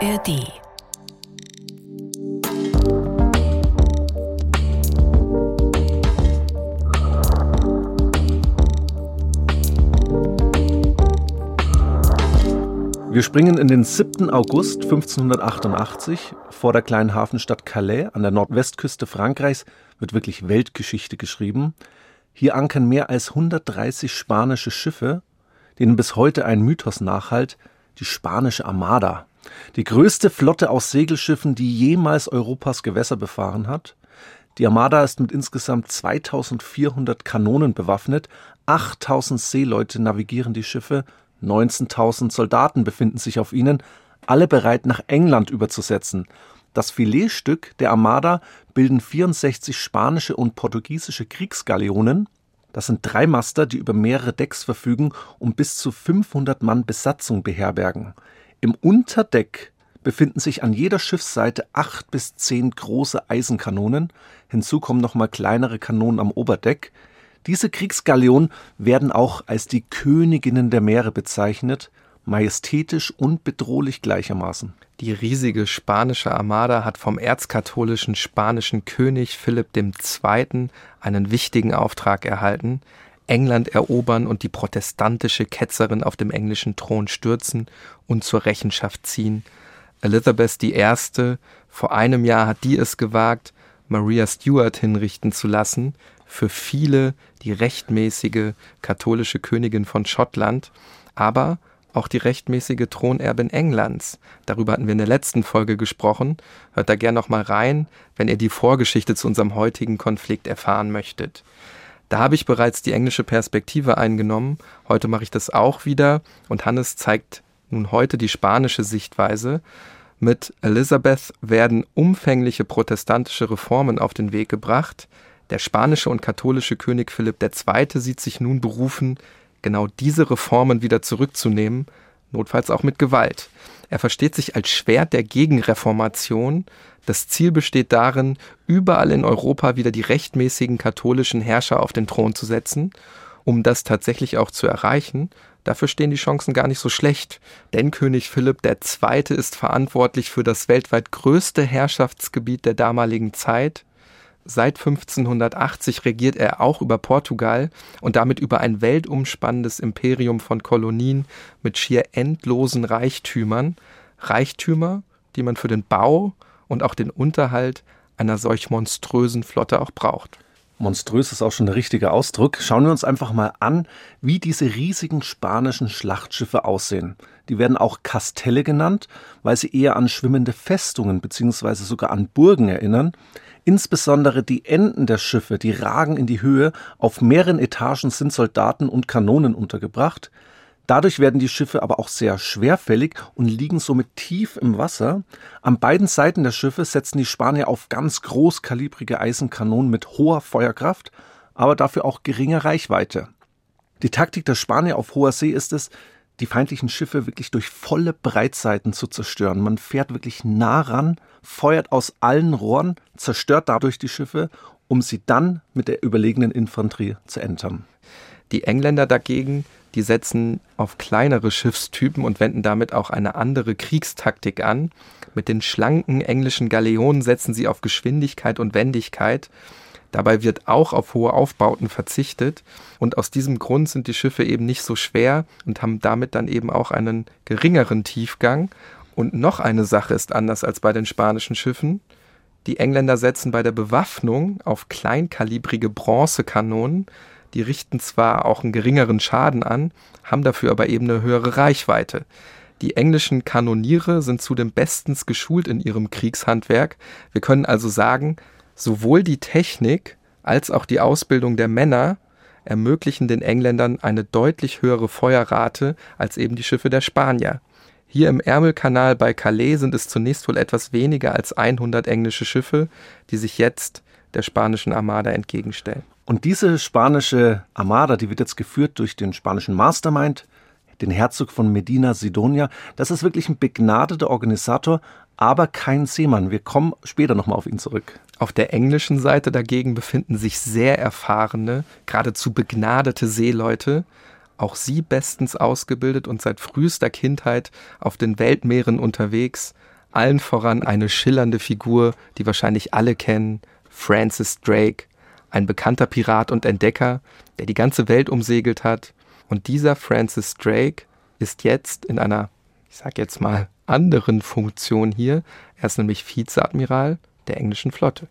ARD Wir springen in den 7. August 1588. Vor der kleinen Hafenstadt Calais an der Nordwestküste Frankreichs wird wirklich Weltgeschichte geschrieben. Hier ankern mehr als 130 spanische Schiffe, denen bis heute ein Mythos nachhalt, die spanische Armada. Die größte Flotte aus Segelschiffen, die jemals Europas Gewässer befahren hat. Die Armada ist mit insgesamt 2400 Kanonen bewaffnet, 8000 Seeleute navigieren die Schiffe, 19.000 Soldaten befinden sich auf ihnen, alle bereit nach England überzusetzen. Das Filetstück der Armada bilden 64 spanische und portugiesische Kriegsgaleonen. Das sind Dreimaster, die über mehrere Decks verfügen und bis zu 500 Mann Besatzung beherbergen. Im Unterdeck befinden sich an jeder Schiffsseite acht bis zehn große Eisenkanonen. Hinzu kommen nochmal kleinere Kanonen am Oberdeck. Diese Kriegsgaleonen werden auch als die Königinnen der Meere bezeichnet, majestätisch und bedrohlich gleichermaßen. Die riesige spanische Armada hat vom erzkatholischen spanischen König Philipp II. einen wichtigen Auftrag erhalten, England erobern und die protestantische Ketzerin auf dem englischen Thron stürzen und zur Rechenschaft ziehen. Elizabeth I. vor einem Jahr hat die es gewagt, Maria Stuart hinrichten zu lassen, für viele die rechtmäßige katholische Königin von Schottland, aber auch die rechtmäßige Thronerbin Englands. Darüber hatten wir in der letzten Folge gesprochen. Hört da gern noch mal rein, wenn ihr die Vorgeschichte zu unserem heutigen Konflikt erfahren möchtet. Da habe ich bereits die englische Perspektive eingenommen. Heute mache ich das auch wieder und Hannes zeigt nun heute die spanische Sichtweise. Mit Elizabeth werden umfängliche protestantische Reformen auf den Weg gebracht. Der spanische und katholische König Philipp II. sieht sich nun berufen, genau diese Reformen wieder zurückzunehmen, notfalls auch mit Gewalt. Er versteht sich als Schwert der Gegenreformation. Das Ziel besteht darin, überall in Europa wieder die rechtmäßigen katholischen Herrscher auf den Thron zu setzen. Um das tatsächlich auch zu erreichen, dafür stehen die Chancen gar nicht so schlecht. Denn König Philipp II. ist verantwortlich für das weltweit größte Herrschaftsgebiet der damaligen Zeit, Seit 1580 regiert er auch über Portugal und damit über ein weltumspannendes Imperium von Kolonien mit schier endlosen Reichtümern. Reichtümer, die man für den Bau und auch den Unterhalt einer solch monströsen Flotte auch braucht. Monströs ist auch schon der richtige Ausdruck. Schauen wir uns einfach mal an, wie diese riesigen spanischen Schlachtschiffe aussehen. Die werden auch Kastelle genannt, weil sie eher an schwimmende Festungen bzw. sogar an Burgen erinnern. Insbesondere die Enden der Schiffe, die ragen in die Höhe, auf mehreren Etagen sind Soldaten und Kanonen untergebracht. Dadurch werden die Schiffe aber auch sehr schwerfällig und liegen somit tief im Wasser. An beiden Seiten der Schiffe setzen die Spanier auf ganz großkalibrige Eisenkanonen mit hoher Feuerkraft, aber dafür auch geringer Reichweite. Die Taktik der Spanier auf hoher See ist es, die feindlichen Schiffe wirklich durch volle Breitseiten zu zerstören. Man fährt wirklich nah ran, feuert aus allen Rohren, zerstört dadurch die Schiffe, um sie dann mit der überlegenen Infanterie zu entern. Die Engländer dagegen, die setzen auf kleinere Schiffstypen und wenden damit auch eine andere Kriegstaktik an. Mit den schlanken englischen Galeonen setzen sie auf Geschwindigkeit und Wendigkeit Dabei wird auch auf hohe Aufbauten verzichtet und aus diesem Grund sind die Schiffe eben nicht so schwer und haben damit dann eben auch einen geringeren Tiefgang. Und noch eine Sache ist anders als bei den spanischen Schiffen. Die Engländer setzen bei der Bewaffnung auf kleinkalibrige Bronzekanonen. Die richten zwar auch einen geringeren Schaden an, haben dafür aber eben eine höhere Reichweite. Die englischen Kanoniere sind zudem bestens geschult in ihrem Kriegshandwerk. Wir können also sagen, Sowohl die Technik als auch die Ausbildung der Männer ermöglichen den Engländern eine deutlich höhere Feuerrate als eben die Schiffe der Spanier. Hier im Ärmelkanal bei Calais sind es zunächst wohl etwas weniger als 100 englische Schiffe, die sich jetzt der spanischen Armada entgegenstellen. Und diese spanische Armada, die wird jetzt geführt durch den spanischen Mastermind, den Herzog von Medina Sidonia. Das ist wirklich ein begnadeter Organisator, aber kein Seemann. Wir kommen später nochmal auf ihn zurück. Auf der englischen Seite dagegen befinden sich sehr erfahrene, geradezu begnadete Seeleute. auch sie bestens ausgebildet und seit frühester Kindheit auf den Weltmeeren unterwegs, allen voran eine schillernde Figur, die wahrscheinlich alle kennen, Francis Drake, ein bekannter Pirat und Entdecker, der die ganze Welt umsegelt hat. Und dieser Francis Drake ist jetzt in einer, ich sag jetzt mal, anderen Funktion hier. Er ist nämlich Vizeadmiral der englischen Flotte.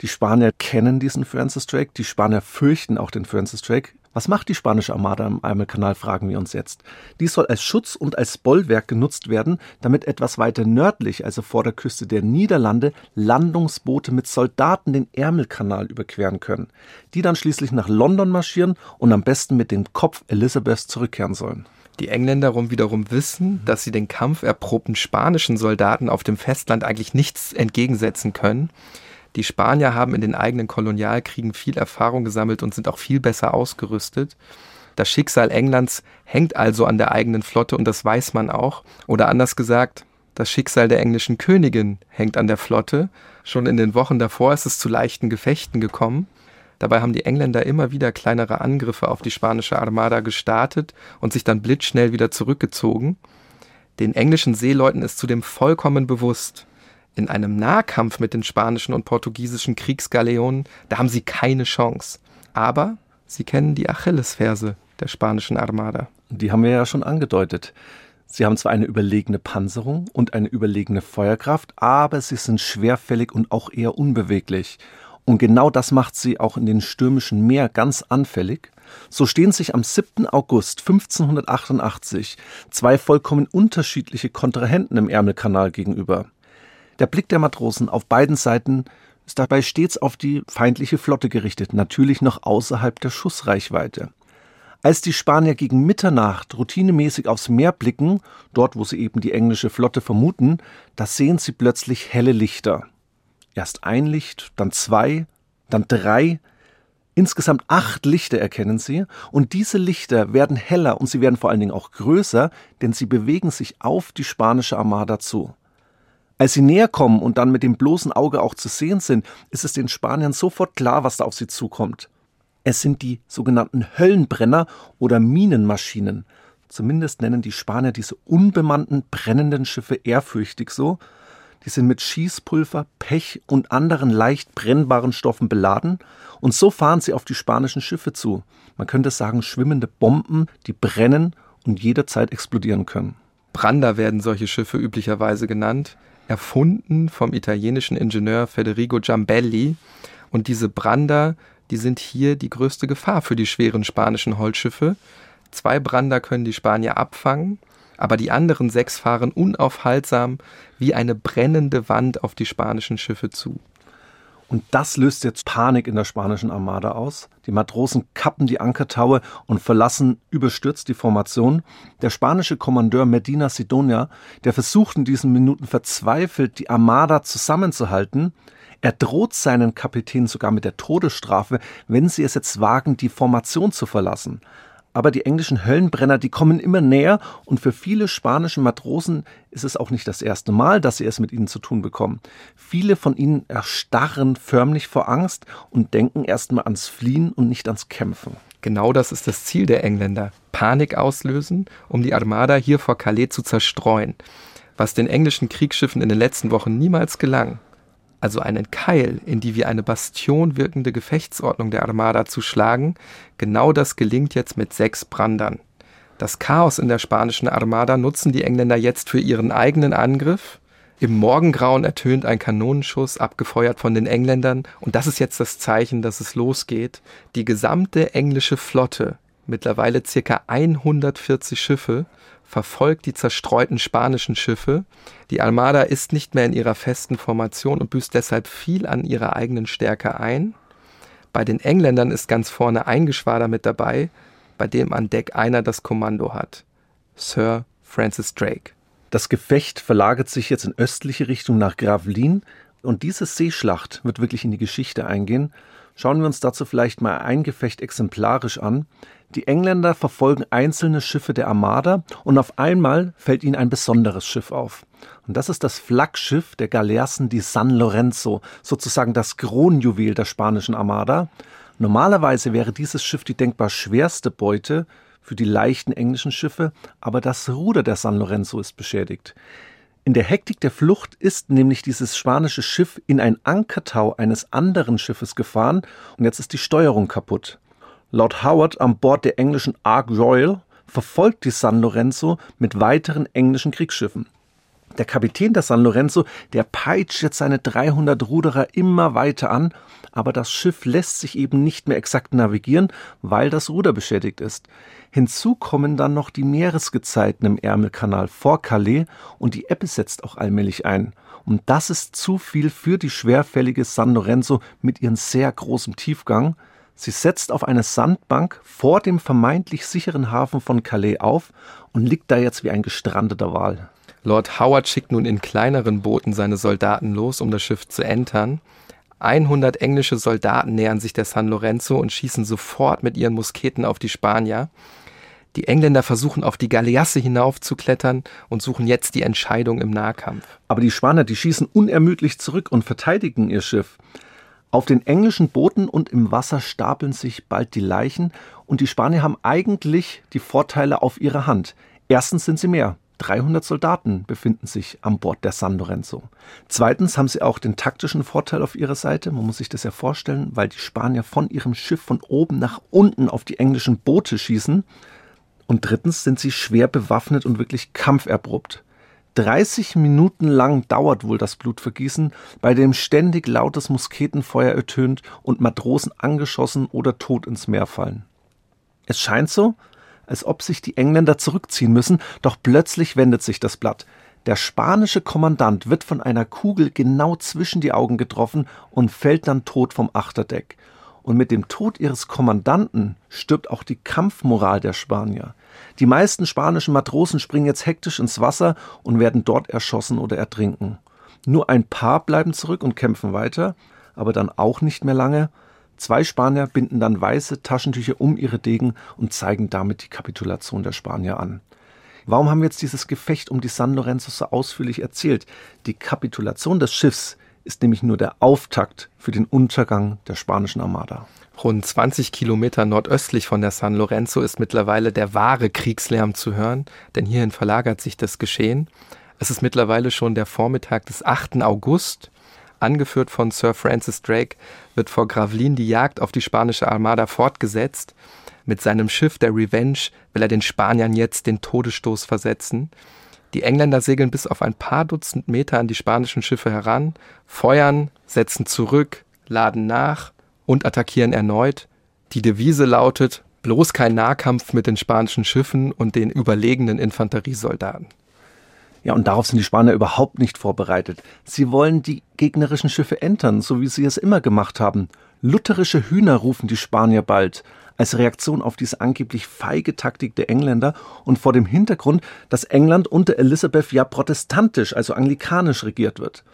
Die Spanier kennen diesen Francis Drake, die Spanier fürchten auch den Francis Drake. Was macht die spanische Armada im Ärmelkanal, fragen wir uns jetzt. Dies soll als Schutz und als Bollwerk genutzt werden, damit etwas weiter nördlich, also vor der Küste der Niederlande, Landungsboote mit Soldaten den Ärmelkanal überqueren können, die dann schließlich nach London marschieren und am besten mit dem Kopf Elizabeths zurückkehren sollen. Die Engländer wiederum wissen, dass sie den kampferprobten spanischen Soldaten auf dem Festland eigentlich nichts entgegensetzen können. Die Spanier haben in den eigenen Kolonialkriegen viel Erfahrung gesammelt und sind auch viel besser ausgerüstet. Das Schicksal Englands hängt also an der eigenen Flotte und das weiß man auch. Oder anders gesagt, das Schicksal der englischen Königin hängt an der Flotte. Schon in den Wochen davor ist es zu leichten Gefechten gekommen. Dabei haben die Engländer immer wieder kleinere Angriffe auf die spanische Armada gestartet und sich dann blitzschnell wieder zurückgezogen. Den englischen Seeleuten ist zudem vollkommen bewusst, in einem Nahkampf mit den spanischen und portugiesischen Kriegsgaleonen, da haben sie keine Chance. Aber sie kennen die Achillesferse der spanischen Armada. Die haben wir ja schon angedeutet. Sie haben zwar eine überlegene Panzerung und eine überlegene Feuerkraft, aber sie sind schwerfällig und auch eher unbeweglich. Und genau das macht sie auch in den stürmischen Meer ganz anfällig. So stehen sich am 7. August 1588 zwei vollkommen unterschiedliche Kontrahenten im Ärmelkanal gegenüber. Der Blick der Matrosen auf beiden Seiten ist dabei stets auf die feindliche Flotte gerichtet, natürlich noch außerhalb der Schussreichweite. Als die Spanier gegen Mitternacht routinemäßig aufs Meer blicken, dort wo sie eben die englische Flotte vermuten, da sehen sie plötzlich helle Lichter. Erst ein Licht, dann zwei, dann drei, insgesamt acht Lichter erkennen sie, und diese Lichter werden heller und sie werden vor allen Dingen auch größer, denn sie bewegen sich auf die spanische Armada zu. Als sie näher kommen und dann mit dem bloßen Auge auch zu sehen sind, ist es den Spaniern sofort klar, was da auf sie zukommt. Es sind die sogenannten Höllenbrenner oder Minenmaschinen. Zumindest nennen die Spanier diese unbemannten brennenden Schiffe ehrfürchtig so. Die sind mit Schießpulver, Pech und anderen leicht brennbaren Stoffen beladen und so fahren sie auf die spanischen Schiffe zu. Man könnte sagen schwimmende Bomben, die brennen und jederzeit explodieren können. Brander werden solche Schiffe üblicherweise genannt erfunden vom italienischen Ingenieur Federico Giambelli. Und diese Brander, die sind hier die größte Gefahr für die schweren spanischen Holzschiffe. Zwei Brander können die Spanier abfangen, aber die anderen sechs fahren unaufhaltsam wie eine brennende Wand auf die spanischen Schiffe zu. Und das löst jetzt Panik in der spanischen Armada aus. Die Matrosen kappen die Ankertaue und verlassen überstürzt die Formation. Der spanische Kommandeur Medina Sidonia, der versucht in diesen Minuten verzweifelt, die Armada zusammenzuhalten, er droht seinen Kapitän sogar mit der Todesstrafe, wenn sie es jetzt wagen, die Formation zu verlassen. Aber die englischen Höllenbrenner, die kommen immer näher und für viele spanische Matrosen ist es auch nicht das erste Mal, dass sie es mit ihnen zu tun bekommen. Viele von ihnen erstarren förmlich vor Angst und denken erstmal ans Fliehen und nicht ans Kämpfen. Genau das ist das Ziel der Engländer. Panik auslösen, um die Armada hier vor Calais zu zerstreuen. Was den englischen Kriegsschiffen in den letzten Wochen niemals gelang also einen Keil in die wie eine Bastion wirkende Gefechtsordnung der Armada zu schlagen, genau das gelingt jetzt mit sechs Brandern. Das Chaos in der spanischen Armada nutzen die Engländer jetzt für ihren eigenen Angriff. Im Morgengrauen ertönt ein Kanonenschuss, abgefeuert von den Engländern, und das ist jetzt das Zeichen, dass es losgeht. Die gesamte englische Flotte, mittlerweile circa 140 Schiffe, verfolgt die zerstreuten spanischen Schiffe. Die Armada ist nicht mehr in ihrer festen Formation und büßt deshalb viel an ihrer eigenen Stärke ein. Bei den Engländern ist ganz vorne ein Geschwader mit dabei, bei dem an Deck einer das Kommando hat. Sir Francis Drake. Das Gefecht verlagert sich jetzt in östliche Richtung nach Gravelines und diese Seeschlacht wird wirklich in die Geschichte eingehen. Schauen wir uns dazu vielleicht mal ein Gefecht exemplarisch an. Die Engländer verfolgen einzelne Schiffe der Armada und auf einmal fällt ihnen ein besonderes Schiff auf. Und das ist das Flaggschiff der Galeassen di San Lorenzo, sozusagen das Kronjuwel der spanischen Armada. Normalerweise wäre dieses Schiff die denkbar schwerste Beute für die leichten englischen Schiffe, aber das Ruder der San Lorenzo ist beschädigt. In der Hektik der Flucht ist nämlich dieses spanische Schiff in ein Ankertau eines anderen Schiffes gefahren und jetzt ist die Steuerung kaputt. Lord Howard an Bord der englischen Ark Royal verfolgt die San Lorenzo mit weiteren englischen Kriegsschiffen. Der Kapitän der San Lorenzo, der peitscht jetzt seine 300 Ruderer immer weiter an, aber das Schiff lässt sich eben nicht mehr exakt navigieren, weil das Ruder beschädigt ist. Hinzu kommen dann noch die Meeresgezeiten im Ärmelkanal vor Calais und die Ebbe setzt auch allmählich ein. Und das ist zu viel für die schwerfällige San Lorenzo mit ihrem sehr großen Tiefgang. Sie setzt auf eine Sandbank vor dem vermeintlich sicheren Hafen von Calais auf und liegt da jetzt wie ein gestrandeter Wal. Lord Howard schickt nun in kleineren Booten seine Soldaten los, um das Schiff zu entern. 100 englische Soldaten nähern sich der San Lorenzo und schießen sofort mit ihren Musketen auf die Spanier. Die Engländer versuchen auf die Galeasse hinaufzuklettern und suchen jetzt die Entscheidung im Nahkampf. Aber die Spanier, die schießen unermüdlich zurück und verteidigen ihr Schiff. Auf den englischen Booten und im Wasser stapeln sich bald die Leichen und die Spanier haben eigentlich die Vorteile auf ihrer Hand. Erstens sind sie mehr. 300 Soldaten befinden sich an Bord der San Lorenzo. Zweitens haben sie auch den taktischen Vorteil auf ihrer Seite. Man muss sich das ja vorstellen, weil die Spanier von ihrem Schiff von oben nach unten auf die englischen Boote schießen. Und drittens sind sie schwer bewaffnet und wirklich kampferprobt. 30 Minuten lang dauert wohl das Blutvergießen, bei dem ständig lautes Musketenfeuer ertönt und Matrosen angeschossen oder tot ins Meer fallen. Es scheint so, als ob sich die Engländer zurückziehen müssen, doch plötzlich wendet sich das Blatt. Der spanische Kommandant wird von einer Kugel genau zwischen die Augen getroffen und fällt dann tot vom Achterdeck. Und mit dem Tod ihres Kommandanten stirbt auch die Kampfmoral der Spanier. Die meisten spanischen Matrosen springen jetzt hektisch ins Wasser und werden dort erschossen oder ertrinken. Nur ein paar bleiben zurück und kämpfen weiter, aber dann auch nicht mehr lange, Zwei Spanier binden dann weiße Taschentücher um ihre Degen und zeigen damit die Kapitulation der Spanier an. Warum haben wir jetzt dieses Gefecht um die San Lorenzo so ausführlich erzählt? Die Kapitulation des Schiffs ist nämlich nur der Auftakt für den Untergang der spanischen Armada. Rund 20 Kilometer nordöstlich von der San Lorenzo ist mittlerweile der wahre Kriegslärm zu hören, denn hierhin verlagert sich das Geschehen. Es ist mittlerweile schon der Vormittag des 8. August Angeführt von Sir Francis Drake wird vor Gravelines die Jagd auf die spanische Armada fortgesetzt. Mit seinem Schiff der Revenge will er den Spaniern jetzt den Todesstoß versetzen. Die Engländer segeln bis auf ein paar Dutzend Meter an die spanischen Schiffe heran, feuern, setzen zurück, laden nach und attackieren erneut. Die Devise lautet bloß kein Nahkampf mit den spanischen Schiffen und den überlegenen Infanteriesoldaten. Ja, und darauf sind die Spanier überhaupt nicht vorbereitet. Sie wollen die gegnerischen Schiffe entern, so wie sie es immer gemacht haben. Lutherische Hühner rufen die Spanier bald, als Reaktion auf diese angeblich feige Taktik der Engländer und vor dem Hintergrund, dass England unter Elisabeth ja protestantisch, also anglikanisch regiert wird.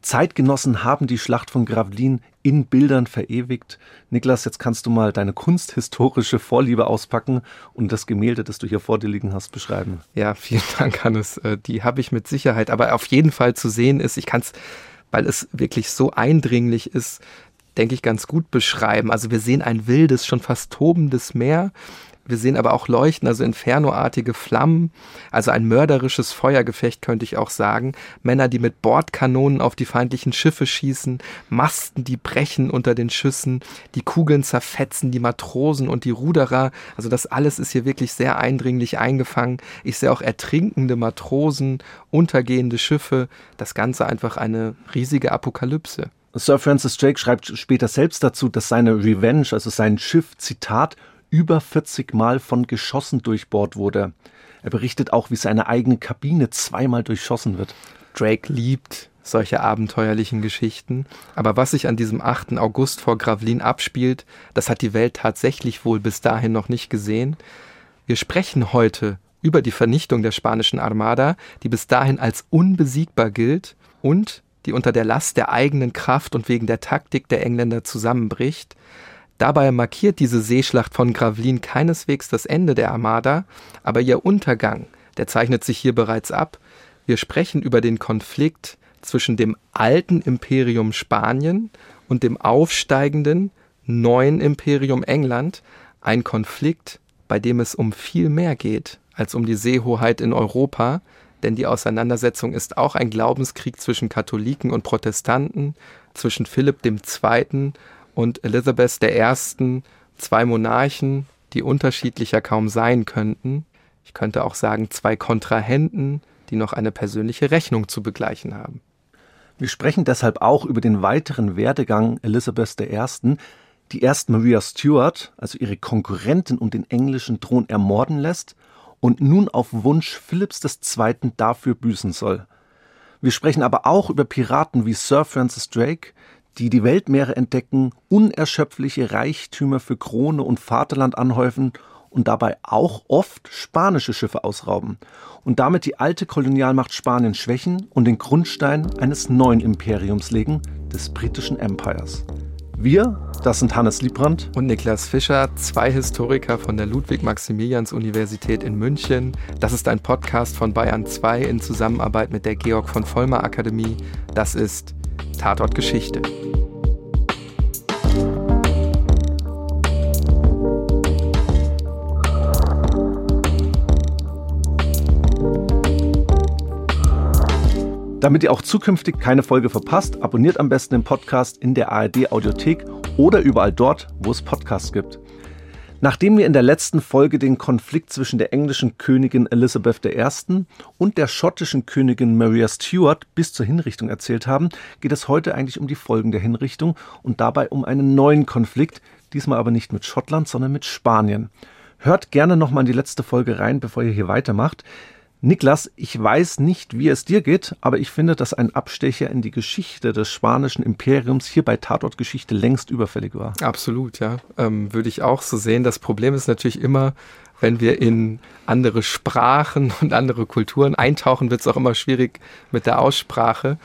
Zeitgenossen haben die Schlacht von Gravelines in Bildern verewigt. Niklas, jetzt kannst du mal deine kunsthistorische Vorliebe auspacken und das Gemälde, das du hier vor dir liegen hast, beschreiben. Ja, vielen Dank, Hannes. Äh, die habe ich mit Sicherheit. Aber auf jeden Fall zu sehen ist, ich kann es, weil es wirklich so eindringlich ist, denke ich, ganz gut beschreiben. Also wir sehen ein wildes, schon fast tobendes Meer. Wir sehen aber auch Leuchten, also infernoartige Flammen, also ein mörderisches Feuergefecht könnte ich auch sagen. Männer, die mit Bordkanonen auf die feindlichen Schiffe schießen, Masten, die brechen unter den Schüssen, die Kugeln zerfetzen, die Matrosen und die Ruderer. Also das alles ist hier wirklich sehr eindringlich eingefangen. Ich sehe auch ertrinkende Matrosen, untergehende Schiffe. Das Ganze einfach eine riesige Apokalypse. Sir Francis Drake schreibt später selbst dazu, dass seine Revenge, also sein Schiff, Zitat, über 40 Mal von Geschossen durchbohrt wurde. Er berichtet auch, wie seine eigene Kabine zweimal durchschossen wird. Drake liebt solche abenteuerlichen Geschichten. Aber was sich an diesem 8. August vor Gravelines abspielt, das hat die Welt tatsächlich wohl bis dahin noch nicht gesehen. Wir sprechen heute über die Vernichtung der spanischen Armada, die bis dahin als unbesiegbar gilt und die unter der Last der eigenen Kraft und wegen der Taktik der Engländer zusammenbricht. Dabei markiert diese Seeschlacht von Gravelines keineswegs das Ende der Armada, aber ihr Untergang, der zeichnet sich hier bereits ab. Wir sprechen über den Konflikt zwischen dem alten Imperium Spanien und dem aufsteigenden neuen Imperium England, ein Konflikt, bei dem es um viel mehr geht als um die Seehoheit in Europa, denn die Auseinandersetzung ist auch ein Glaubenskrieg zwischen Katholiken und Protestanten, zwischen Philipp II. Und Elizabeth I., zwei Monarchen, die unterschiedlicher kaum sein könnten. Ich könnte auch sagen, zwei Kontrahenten, die noch eine persönliche Rechnung zu begleichen haben. Wir sprechen deshalb auch über den weiteren Werdegang Elizabeth I., die erst Maria Stuart, also ihre Konkurrentin um den englischen Thron, ermorden lässt und nun auf Wunsch Philipps II. dafür büßen soll. Wir sprechen aber auch über Piraten wie Sir Francis Drake, die die Weltmeere entdecken, unerschöpfliche Reichtümer für Krone und Vaterland anhäufen und dabei auch oft spanische Schiffe ausrauben und damit die alte Kolonialmacht Spanien schwächen und den Grundstein eines neuen Imperiums legen, des britischen Empires. Wir, das sind Hannes Liebrandt und Niklas Fischer, zwei Historiker von der Ludwig-Maximilians-Universität in München. Das ist ein Podcast von Bayern 2 in Zusammenarbeit mit der Georg von Vollmer Akademie. Das ist Tatort Geschichte. Damit ihr auch zukünftig keine Folge verpasst, abonniert am besten den Podcast in der ARD Audiothek oder überall dort, wo es Podcasts gibt. Nachdem wir in der letzten Folge den Konflikt zwischen der englischen Königin Elizabeth I. und der schottischen Königin Maria Stuart bis zur Hinrichtung erzählt haben, geht es heute eigentlich um die Folgen der Hinrichtung und dabei um einen neuen Konflikt, diesmal aber nicht mit Schottland, sondern mit Spanien. Hört gerne nochmal in die letzte Folge rein, bevor ihr hier weitermacht. Niklas, ich weiß nicht, wie es dir geht, aber ich finde, dass ein Abstecher in die Geschichte des spanischen Imperiums hier bei Tatortgeschichte längst überfällig war. Absolut, ja. Ähm, würde ich auch so sehen. Das Problem ist natürlich immer, wenn wir in andere Sprachen und andere Kulturen eintauchen, wird es auch immer schwierig mit der Aussprache.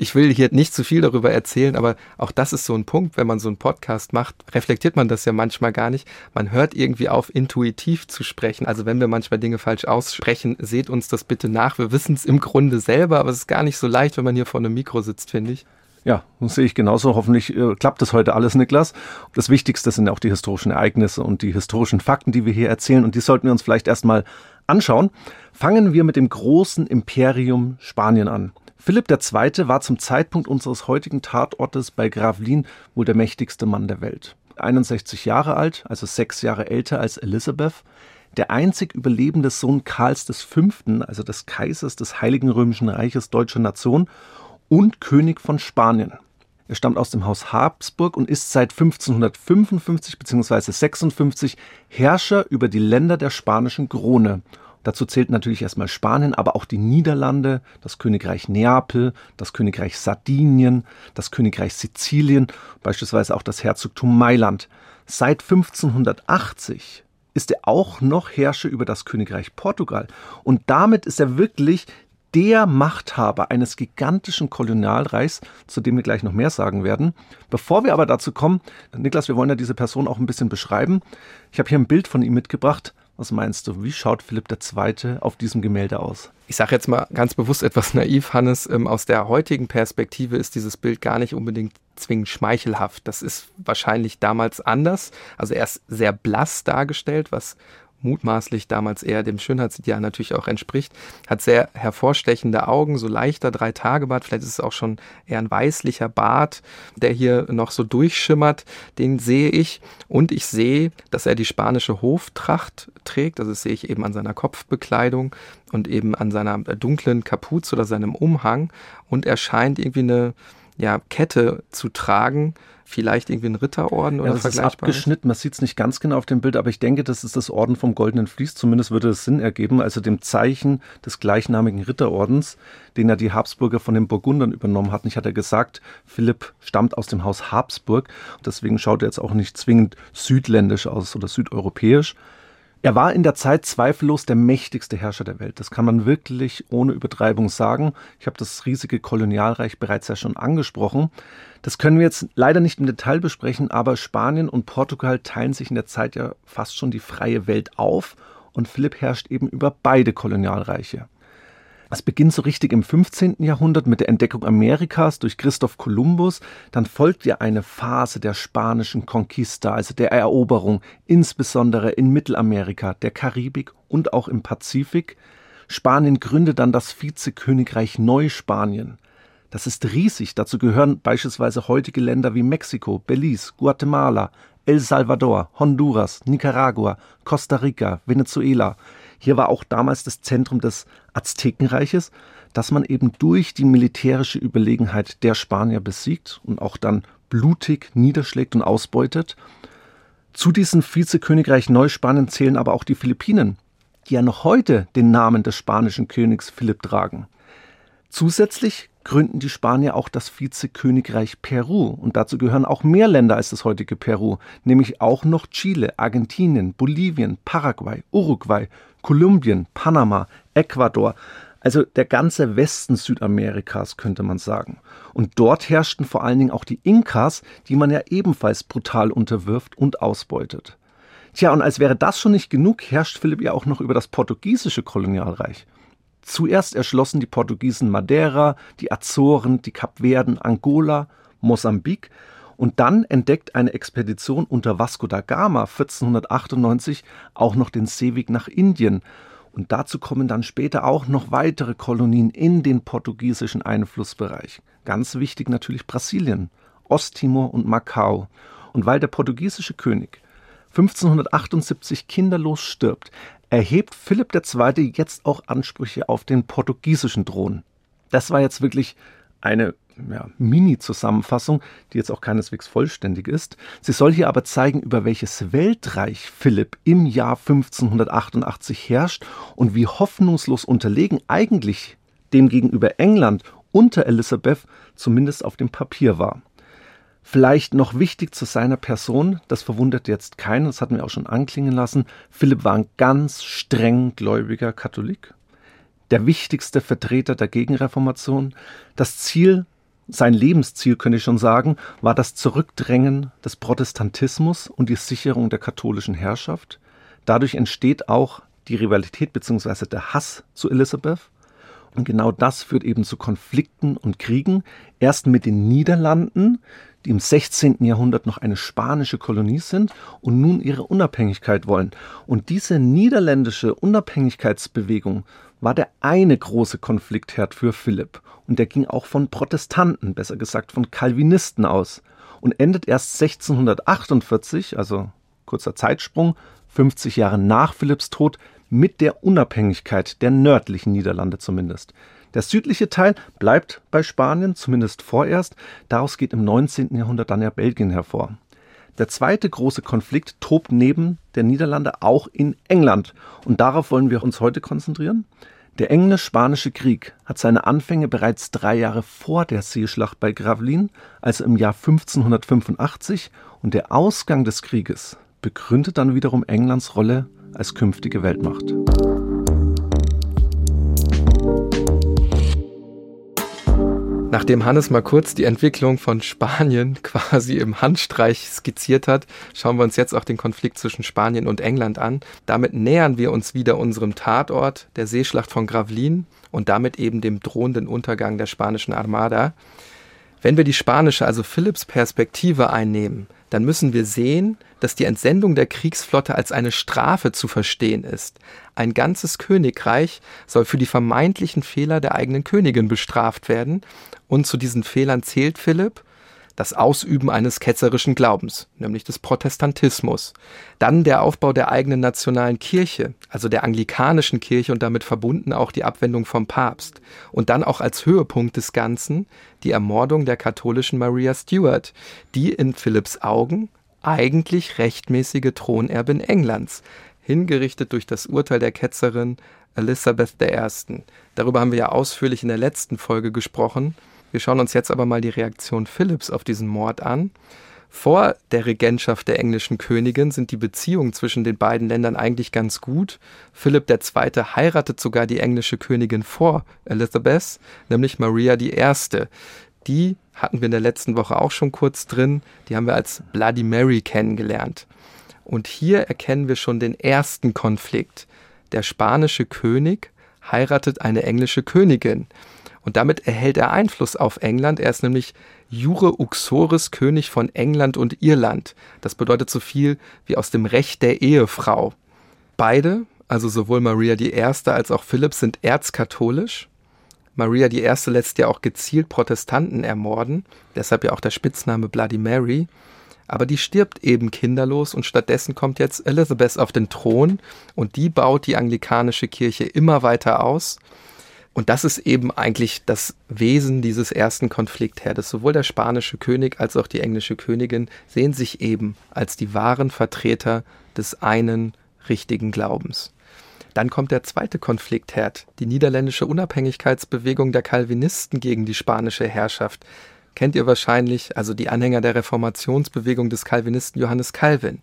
Ich will hier nicht zu viel darüber erzählen, aber auch das ist so ein Punkt, wenn man so einen Podcast macht, reflektiert man das ja manchmal gar nicht. Man hört irgendwie auf, intuitiv zu sprechen. Also wenn wir manchmal Dinge falsch aussprechen, seht uns das bitte nach. Wir wissen es im Grunde selber, aber es ist gar nicht so leicht, wenn man hier vor einem Mikro sitzt, finde ich. Ja, das sehe ich genauso. Hoffentlich äh, klappt das heute alles, Niklas. Das Wichtigste sind auch die historischen Ereignisse und die historischen Fakten, die wir hier erzählen. Und die sollten wir uns vielleicht erstmal anschauen. Fangen wir mit dem großen Imperium Spanien an. Philipp II. war zum Zeitpunkt unseres heutigen Tatortes bei Gravelin wohl der mächtigste Mann der Welt. 61 Jahre alt, also sechs Jahre älter als Elisabeth, der einzig überlebende Sohn Karls V., also des Kaisers des Heiligen Römischen Reiches deutscher Nation und König von Spanien. Er stammt aus dem Haus Habsburg und ist seit 1555 bzw. 56 Herrscher über die Länder der spanischen Krone. Dazu zählt natürlich erstmal Spanien, aber auch die Niederlande, das Königreich Neapel, das Königreich Sardinien, das Königreich Sizilien, beispielsweise auch das Herzogtum Mailand. Seit 1580 ist er auch noch Herrscher über das Königreich Portugal. Und damit ist er wirklich der Machthaber eines gigantischen Kolonialreichs, zu dem wir gleich noch mehr sagen werden. Bevor wir aber dazu kommen, Niklas, wir wollen ja diese Person auch ein bisschen beschreiben. Ich habe hier ein Bild von ihm mitgebracht. Was meinst du, wie schaut Philipp II. auf diesem Gemälde aus? Ich sage jetzt mal ganz bewusst etwas naiv, Hannes. Ähm, aus der heutigen Perspektive ist dieses Bild gar nicht unbedingt zwingend schmeichelhaft. Das ist wahrscheinlich damals anders. Also er ist sehr blass dargestellt, was mutmaßlich damals eher dem Schönheitsideal natürlich auch entspricht, hat sehr hervorstechende Augen, so leichter Drei-Tage-Bart, vielleicht ist es auch schon eher ein weißlicher Bart, der hier noch so durchschimmert, den sehe ich. Und ich sehe, dass er die spanische Hoftracht trägt, also das sehe ich eben an seiner Kopfbekleidung und eben an seiner dunklen Kapuze oder seinem Umhang. Und er scheint irgendwie eine ja, Kette zu tragen, vielleicht irgendwie ein Ritterorden oder ja, das ist abgeschnitten, man sieht es nicht ganz genau auf dem Bild, aber ich denke, das ist das Orden vom Goldenen Vlies, zumindest würde es Sinn ergeben, also dem Zeichen des gleichnamigen Ritterordens, den ja die Habsburger von den Burgundern übernommen hatten. Ich hatte gesagt, Philipp stammt aus dem Haus Habsburg, deswegen schaut er jetzt auch nicht zwingend südländisch aus oder südeuropäisch. Er war in der Zeit zweifellos der mächtigste Herrscher der Welt. Das kann man wirklich ohne Übertreibung sagen. Ich habe das riesige Kolonialreich bereits ja schon angesprochen. Das können wir jetzt leider nicht im Detail besprechen, aber Spanien und Portugal teilen sich in der Zeit ja fast schon die freie Welt auf und Philipp herrscht eben über beide Kolonialreiche. Es beginnt so richtig im 15. Jahrhundert mit der Entdeckung Amerikas durch Christoph Kolumbus. Dann folgt ja eine Phase der spanischen Conquista, also der Eroberung, insbesondere in Mittelamerika, der Karibik und auch im Pazifik. Spanien gründet dann das Vizekönigreich Neuspanien. Das ist riesig. Dazu gehören beispielsweise heutige Länder wie Mexiko, Belize, Guatemala, El Salvador, Honduras, Nicaragua, Costa Rica, Venezuela. Hier war auch damals das Zentrum des Aztekenreiches, das man eben durch die militärische Überlegenheit der Spanier besiegt und auch dann blutig niederschlägt und ausbeutet. Zu diesem Vizekönigreich Neuspanien zählen aber auch die Philippinen, die ja noch heute den Namen des spanischen Königs Philipp tragen. Zusätzlich gründen die Spanier auch das Vizekönigreich Peru. Und dazu gehören auch mehr Länder als das heutige Peru, nämlich auch noch Chile, Argentinien, Bolivien, Paraguay, Uruguay, Kolumbien, Panama, Ecuador. Also der ganze Westen Südamerikas könnte man sagen. Und dort herrschten vor allen Dingen auch die Inkas, die man ja ebenfalls brutal unterwirft und ausbeutet. Tja, und als wäre das schon nicht genug, herrscht Philipp ja auch noch über das portugiesische Kolonialreich. Zuerst erschlossen die Portugiesen Madeira, die Azoren, die Kapverden, Angola, Mosambik und dann entdeckt eine Expedition unter Vasco da Gama 1498 auch noch den Seeweg nach Indien. Und dazu kommen dann später auch noch weitere Kolonien in den portugiesischen Einflussbereich. Ganz wichtig natürlich Brasilien, Osttimor und Macau. Und weil der portugiesische König 1578 kinderlos stirbt, erhebt Philipp II. jetzt auch Ansprüche auf den portugiesischen Thron. Das war jetzt wirklich eine ja, Mini-Zusammenfassung, die jetzt auch keineswegs vollständig ist. Sie soll hier aber zeigen, über welches Weltreich Philipp im Jahr 1588 herrscht und wie hoffnungslos unterlegen eigentlich demgegenüber England unter Elisabeth zumindest auf dem Papier war. Vielleicht noch wichtig zu seiner Person, das verwundert jetzt keinen, das hatten wir auch schon anklingen lassen. Philipp war ein ganz streng gläubiger Katholik, der wichtigste Vertreter der Gegenreformation. Das Ziel, sein Lebensziel könnte ich schon sagen, war das Zurückdrängen des Protestantismus und die Sicherung der katholischen Herrschaft. Dadurch entsteht auch die Rivalität bzw. der Hass zu Elisabeth. Und genau das führt eben zu Konflikten und Kriegen. Erst mit den Niederlanden, die im 16. Jahrhundert noch eine spanische Kolonie sind und nun ihre Unabhängigkeit wollen. Und diese niederländische Unabhängigkeitsbewegung war der eine große Konfliktherd für Philipp. Und der ging auch von Protestanten, besser gesagt von Calvinisten aus. Und endet erst 1648, also kurzer Zeitsprung, 50 Jahre nach Philipps Tod, mit der Unabhängigkeit der nördlichen Niederlande zumindest. Der südliche Teil bleibt bei Spanien, zumindest vorerst. Daraus geht im 19. Jahrhundert dann ja Belgien hervor. Der zweite große Konflikt tobt neben der Niederlande auch in England. Und darauf wollen wir uns heute konzentrieren. Der Englisch-Spanische Krieg hat seine Anfänge bereits drei Jahre vor der Seeschlacht bei Gravelines, also im Jahr 1585, und der Ausgang des Krieges begründet dann wiederum Englands Rolle als künftige Weltmacht. Nachdem Hannes mal kurz die Entwicklung von Spanien quasi im Handstreich skizziert hat, schauen wir uns jetzt auch den Konflikt zwischen Spanien und England an. Damit nähern wir uns wieder unserem Tatort, der Seeschlacht von Gravelines und damit eben dem drohenden Untergang der spanischen Armada. Wenn wir die spanische, also Philipps Perspektive einnehmen, dann müssen wir sehen, dass die Entsendung der Kriegsflotte als eine Strafe zu verstehen ist. Ein ganzes Königreich soll für die vermeintlichen Fehler der eigenen Königin bestraft werden, und zu diesen Fehlern zählt Philipp das Ausüben eines ketzerischen Glaubens, nämlich des Protestantismus. Dann der Aufbau der eigenen nationalen Kirche, also der anglikanischen Kirche und damit verbunden auch die Abwendung vom Papst. Und dann auch als Höhepunkt des Ganzen die Ermordung der katholischen Maria Stuart, die in Philipps Augen eigentlich rechtmäßige Thronerbin Englands, hingerichtet durch das Urteil der Ketzerin Elizabeth I. Darüber haben wir ja ausführlich in der letzten Folge gesprochen. Wir schauen uns jetzt aber mal die Reaktion Philipps auf diesen Mord an. Vor der Regentschaft der englischen Königin sind die Beziehungen zwischen den beiden Ländern eigentlich ganz gut. Philipp II. heiratet sogar die englische Königin vor Elizabeth, nämlich Maria I. Die hatten wir in der letzten Woche auch schon kurz drin. Die haben wir als Bloody Mary kennengelernt. Und hier erkennen wir schon den ersten Konflikt. Der spanische König heiratet eine englische Königin. Und damit erhält er Einfluss auf England. Er ist nämlich Jure Uxoris König von England und Irland. Das bedeutet so viel wie aus dem Recht der Ehefrau. Beide, also sowohl Maria I. als auch Philipp, sind erzkatholisch. Maria I. lässt ja auch gezielt Protestanten ermorden, deshalb ja auch der Spitzname Bloody Mary. Aber die stirbt eben kinderlos und stattdessen kommt jetzt Elizabeth auf den Thron und die baut die anglikanische Kirche immer weiter aus. Und das ist eben eigentlich das Wesen dieses ersten Konfliktherdes. Sowohl der spanische König als auch die englische Königin sehen sich eben als die wahren Vertreter des einen richtigen Glaubens. Dann kommt der zweite Konfliktherd, die niederländische Unabhängigkeitsbewegung der Calvinisten gegen die spanische Herrschaft kennt ihr wahrscheinlich, also die Anhänger der Reformationsbewegung des Calvinisten Johannes Calvin.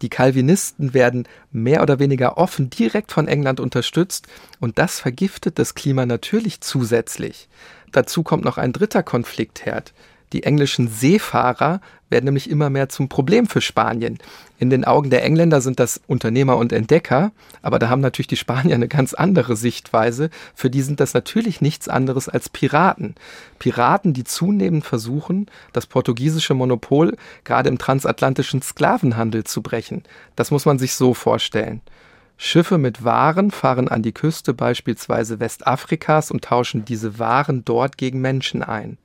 Die Calvinisten werden mehr oder weniger offen direkt von England unterstützt und das vergiftet das Klima natürlich zusätzlich. Dazu kommt noch ein dritter Konfliktherd, die englischen Seefahrer werden nämlich immer mehr zum Problem für Spanien. In den Augen der Engländer sind das Unternehmer und Entdecker, aber da haben natürlich die Spanier eine ganz andere Sichtweise. Für die sind das natürlich nichts anderes als Piraten. Piraten, die zunehmend versuchen, das portugiesische Monopol gerade im transatlantischen Sklavenhandel zu brechen. Das muss man sich so vorstellen. Schiffe mit Waren fahren an die Küste beispielsweise Westafrikas und tauschen diese Waren dort gegen Menschen ein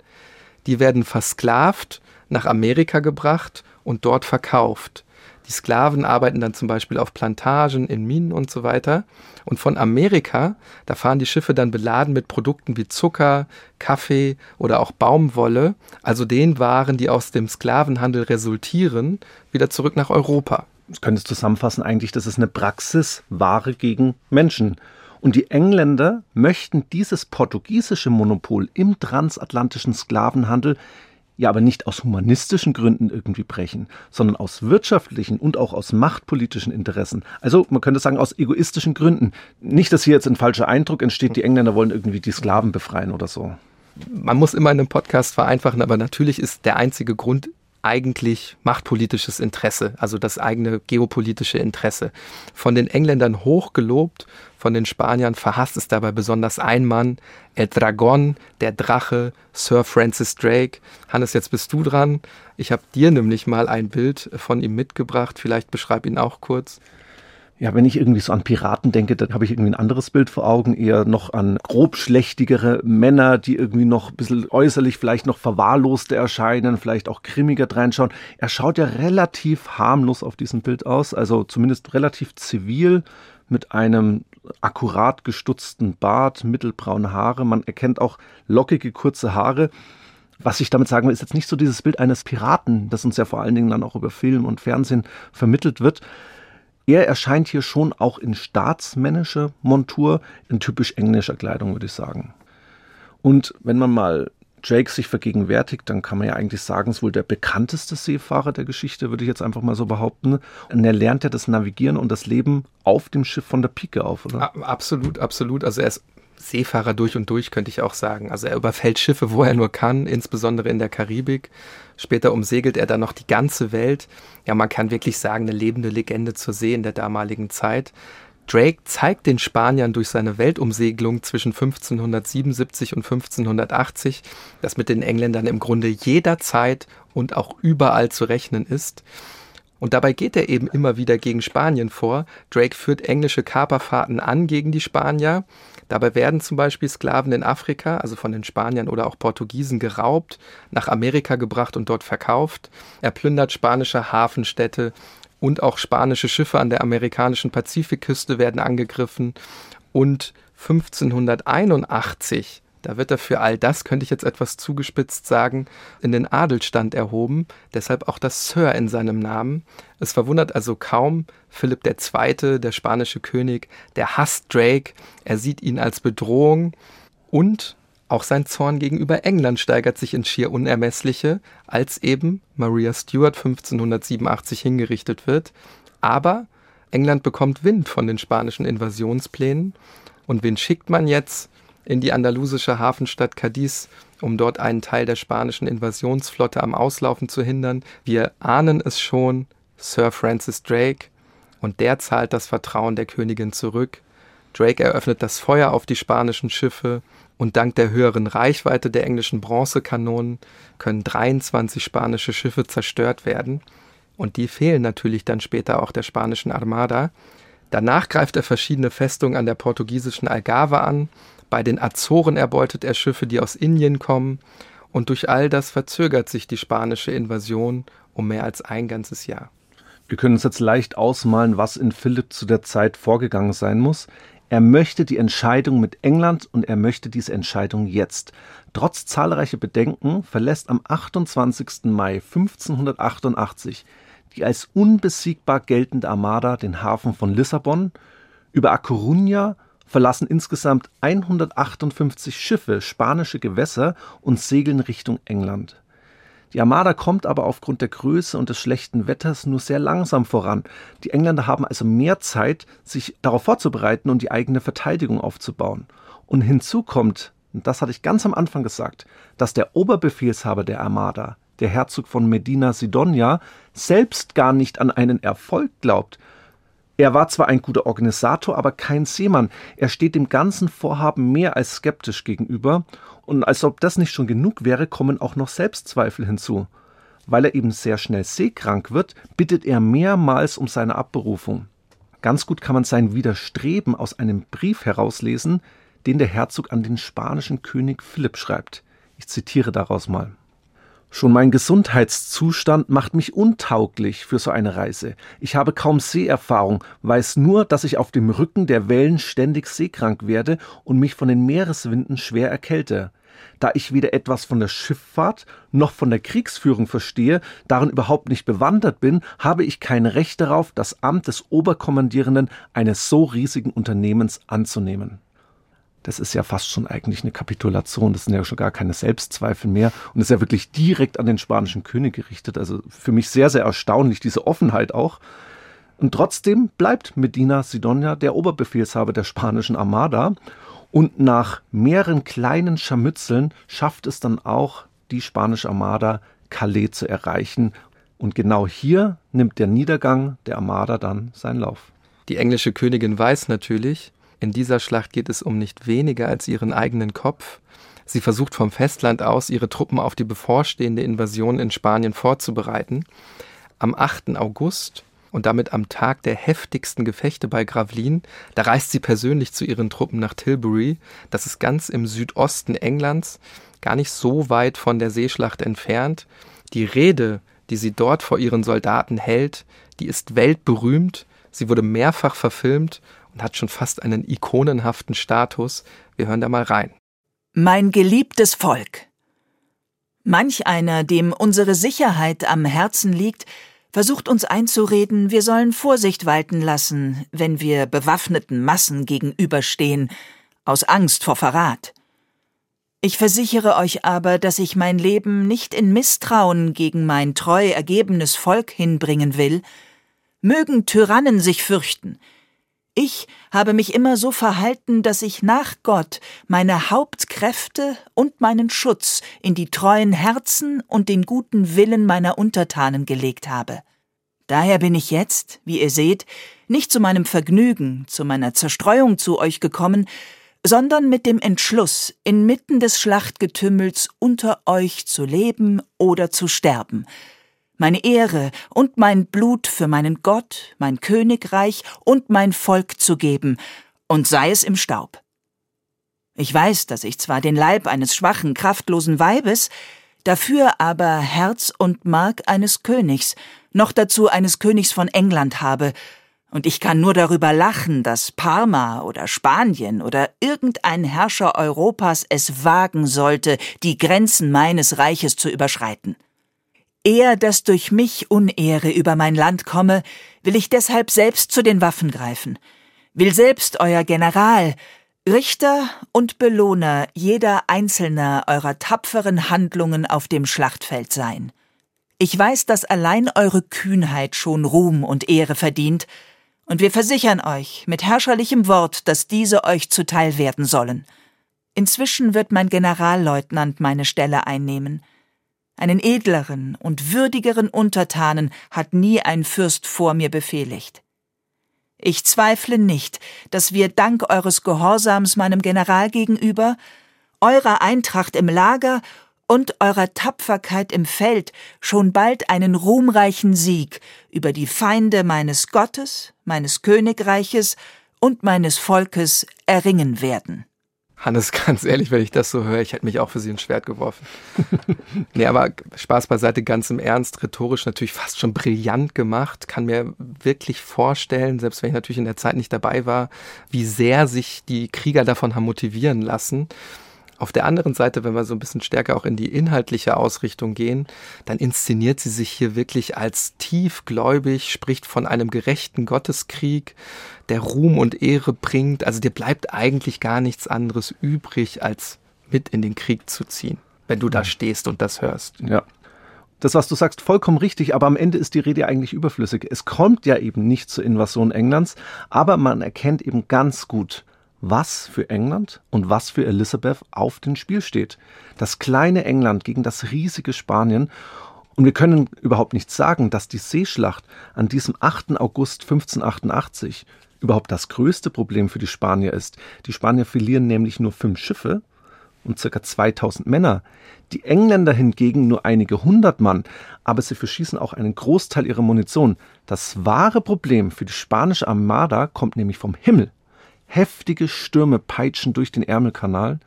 die werden versklavt, nach Amerika gebracht und dort verkauft. Die Sklaven arbeiten dann zum Beispiel auf Plantagen, in Minen und so weiter. Und von Amerika, da fahren die Schiffe dann beladen mit Produkten wie Zucker, Kaffee oder auch Baumwolle, also den Waren, die aus dem Sklavenhandel resultieren, wieder zurück nach Europa. Das könnte zusammenfassen eigentlich, das ist eine Praxis Ware gegen Menschen. Und die Engländer möchten dieses portugiesische Monopol im transatlantischen Sklavenhandel ja aber nicht aus humanistischen Gründen irgendwie brechen, sondern aus wirtschaftlichen und auch aus machtpolitischen Interessen. Also man könnte sagen aus egoistischen Gründen. Nicht, dass hier jetzt ein falscher Eindruck entsteht, die Engländer wollen irgendwie die Sklaven befreien oder so. Man muss immer in einem Podcast vereinfachen, aber natürlich ist der einzige Grund eigentlich machtpolitisches Interesse, also das eigene geopolitische Interesse. Von den Engländern hochgelobt, von den Spaniern verhasst ist dabei besonders ein Mann, El Dragon, der Drache, Sir Francis Drake. Hannes, jetzt bist du dran. Ich habe dir nämlich mal ein Bild von ihm mitgebracht. Vielleicht beschreib ihn auch kurz. Ja, wenn ich irgendwie so an Piraten denke, dann habe ich irgendwie ein anderes Bild vor Augen, eher noch an grobschlächtigere Männer, die irgendwie noch ein bisschen äußerlich vielleicht noch verwahrloster erscheinen, vielleicht auch grimmiger reinschauen. Er schaut ja relativ harmlos auf diesem Bild aus, also zumindest relativ zivil mit einem akkurat gestutzten Bart, mittelbraune Haare. Man erkennt auch lockige, kurze Haare. Was ich damit sagen will, ist jetzt nicht so dieses Bild eines Piraten, das uns ja vor allen Dingen dann auch über Film und Fernsehen vermittelt wird, er erscheint hier schon auch in staatsmännischer Montur, in typisch englischer Kleidung, würde ich sagen. Und wenn man mal Jake sich vergegenwärtigt, dann kann man ja eigentlich sagen, es ist wohl der bekannteste Seefahrer der Geschichte, würde ich jetzt einfach mal so behaupten. Und er lernt ja das Navigieren und das Leben auf dem Schiff von der Pike auf, oder? Absolut, absolut. Also er ist Seefahrer durch und durch, könnte ich auch sagen. Also er überfällt Schiffe, wo er nur kann, insbesondere in der Karibik. Später umsegelt er dann noch die ganze Welt. Ja, man kann wirklich sagen, eine lebende Legende zur See in der damaligen Zeit. Drake zeigt den Spaniern durch seine Weltumsegelung zwischen 1577 und 1580, dass mit den Engländern im Grunde jederzeit und auch überall zu rechnen ist. Und dabei geht er eben immer wieder gegen Spanien vor. Drake führt englische Kaperfahrten an gegen die Spanier. Dabei werden zum Beispiel Sklaven in Afrika, also von den Spaniern oder auch Portugiesen, geraubt, nach Amerika gebracht und dort verkauft. Er plündert spanische Hafenstädte und auch spanische Schiffe an der amerikanischen Pazifikküste werden angegriffen. Und 1581 da wird er für all das, könnte ich jetzt etwas zugespitzt sagen, in den Adelstand erhoben, deshalb auch das Sir in seinem Namen. Es verwundert also kaum, Philipp II., der spanische König, der hasst Drake, er sieht ihn als Bedrohung und auch sein Zorn gegenüber England steigert sich ins schier Unermessliche, als eben Maria Stuart 1587 hingerichtet wird. Aber England bekommt Wind von den spanischen Invasionsplänen. Und wen schickt man jetzt? In die andalusische Hafenstadt Cadiz, um dort einen Teil der spanischen Invasionsflotte am Auslaufen zu hindern. Wir ahnen es schon, Sir Francis Drake, und der zahlt das Vertrauen der Königin zurück. Drake eröffnet das Feuer auf die spanischen Schiffe und dank der höheren Reichweite der englischen Bronzekanonen können 23 spanische Schiffe zerstört werden. Und die fehlen natürlich dann später auch der spanischen Armada. Danach greift er verschiedene Festungen an der portugiesischen Algarve an. Bei den Azoren erbeutet er Schiffe, die aus Indien kommen. Und durch all das verzögert sich die spanische Invasion um mehr als ein ganzes Jahr. Wir können uns jetzt leicht ausmalen, was in Philipp zu der Zeit vorgegangen sein muss. Er möchte die Entscheidung mit England und er möchte diese Entscheidung jetzt. Trotz zahlreicher Bedenken verlässt am 28. Mai 1588 die als unbesiegbar geltende Armada den Hafen von Lissabon. Über A Coruña verlassen insgesamt 158 Schiffe spanische Gewässer und segeln Richtung England. Die Armada kommt aber aufgrund der Größe und des schlechten Wetters nur sehr langsam voran. Die Engländer haben also mehr Zeit, sich darauf vorzubereiten und die eigene Verteidigung aufzubauen. Und hinzu kommt, und das hatte ich ganz am Anfang gesagt, dass der Oberbefehlshaber der Armada, der Herzog von Medina Sidonia, selbst gar nicht an einen Erfolg glaubt. Er war zwar ein guter Organisator, aber kein Seemann. Er steht dem ganzen Vorhaben mehr als skeptisch gegenüber und als ob das nicht schon genug wäre, kommen auch noch Selbstzweifel hinzu. Weil er eben sehr schnell seekrank wird, bittet er mehrmals um seine Abberufung. Ganz gut kann man sein Widerstreben aus einem Brief herauslesen, den der Herzog an den spanischen König Philipp schreibt. Ich zitiere daraus mal. Schon mein Gesundheitszustand macht mich untauglich für so eine Reise. Ich habe kaum Seeerfahrung, weiß nur, dass ich auf dem Rücken der Wellen ständig seekrank werde und mich von den Meereswinden schwer erkälte. Da ich weder etwas von der Schifffahrt noch von der Kriegsführung verstehe, darin überhaupt nicht bewandert bin, habe ich kein Recht darauf, das Amt des Oberkommandierenden eines so riesigen Unternehmens anzunehmen das ist ja fast schon eigentlich eine Kapitulation. Das sind ja schon gar keine Selbstzweifel mehr. Und ist ja wirklich direkt an den spanischen König gerichtet. Also für mich sehr, sehr erstaunlich, diese Offenheit auch. Und trotzdem bleibt Medina Sidonia der Oberbefehlshaber der spanischen Armada. Und nach mehreren kleinen Scharmützeln schafft es dann auch die spanische Armada, Calais zu erreichen. Und genau hier nimmt der Niedergang der Armada dann seinen Lauf. Die englische Königin weiß natürlich, in dieser Schlacht geht es um nicht weniger als ihren eigenen Kopf. Sie versucht vom Festland aus, ihre Truppen auf die bevorstehende Invasion in Spanien vorzubereiten. Am 8. August und damit am Tag der heftigsten Gefechte bei Gravelines, da reist sie persönlich zu ihren Truppen nach Tilbury. Das ist ganz im Südosten Englands, gar nicht so weit von der Seeschlacht entfernt. Die Rede, die sie dort vor ihren Soldaten hält, die ist weltberühmt. Sie wurde mehrfach verfilmt und hat schon fast einen ikonenhaften Status. Wir hören da mal rein. Mein geliebtes Volk. Manch einer, dem unsere Sicherheit am Herzen liegt, versucht uns einzureden, wir sollen Vorsicht walten lassen, wenn wir bewaffneten Massen gegenüberstehen, aus Angst vor Verrat. Ich versichere euch aber, dass ich mein Leben nicht in Misstrauen gegen mein treu ergebenes Volk hinbringen will. Mögen Tyrannen sich fürchten, ich habe mich immer so verhalten, dass ich nach Gott meine Hauptkräfte und meinen Schutz in die treuen Herzen und den guten Willen meiner Untertanen gelegt habe. Daher bin ich jetzt, wie ihr seht, nicht zu meinem Vergnügen, zu meiner Zerstreuung zu euch gekommen, sondern mit dem Entschluss, inmitten des Schlachtgetümmels unter euch zu leben oder zu sterben, meine Ehre und mein Blut für meinen Gott, mein Königreich und mein Volk zu geben, und sei es im Staub. Ich weiß, dass ich zwar den Leib eines schwachen, kraftlosen Weibes, dafür aber Herz und Mark eines Königs, noch dazu eines Königs von England habe, und ich kann nur darüber lachen, dass Parma oder Spanien oder irgendein Herrscher Europas es wagen sollte, die Grenzen meines Reiches zu überschreiten. Eher dass durch mich Unehre über mein Land komme, will ich deshalb selbst zu den Waffen greifen, will selbst euer General, Richter und Belohner jeder einzelner eurer tapferen Handlungen auf dem Schlachtfeld sein. Ich weiß, dass allein eure Kühnheit schon Ruhm und Ehre verdient, und wir versichern euch mit herrscherlichem Wort, dass diese euch zuteil werden sollen. Inzwischen wird mein Generalleutnant meine Stelle einnehmen. Einen edleren und würdigeren Untertanen hat nie ein Fürst vor mir befehligt. Ich zweifle nicht, dass wir dank eures Gehorsams meinem General gegenüber, eurer Eintracht im Lager und eurer Tapferkeit im Feld schon bald einen ruhmreichen Sieg über die Feinde meines Gottes, meines Königreiches und meines Volkes erringen werden. Hannes, ganz ehrlich, wenn ich das so höre, ich hätte mich auch für sie ins Schwert geworfen. nee, aber Spaß beiseite, ganz im Ernst, rhetorisch natürlich fast schon brillant gemacht. Kann mir wirklich vorstellen, selbst wenn ich natürlich in der Zeit nicht dabei war, wie sehr sich die Krieger davon haben motivieren lassen. Auf der anderen Seite, wenn wir so ein bisschen stärker auch in die inhaltliche Ausrichtung gehen, dann inszeniert sie sich hier wirklich als tiefgläubig, spricht von einem gerechten Gotteskrieg, der Ruhm und Ehre bringt. Also dir bleibt eigentlich gar nichts anderes übrig, als mit in den Krieg zu ziehen, wenn du da stehst und das hörst. Ja. Das, was du sagst, vollkommen richtig, aber am Ende ist die Rede eigentlich überflüssig. Es kommt ja eben nicht zur Invasion Englands, aber man erkennt eben ganz gut, was für England und was für Elizabeth auf dem Spiel steht. Das kleine England gegen das riesige Spanien. Und wir können überhaupt nicht sagen, dass die Seeschlacht an diesem 8. August 1588 überhaupt das größte Problem für die Spanier ist. Die Spanier verlieren nämlich nur fünf Schiffe und circa 2000 Männer. Die Engländer hingegen nur einige hundert Mann, aber sie verschießen auch einen Großteil ihrer Munition. Das wahre Problem für die spanische Armada kommt nämlich vom Himmel. Heftige Stürme peitschen durch den Ärmelkanal.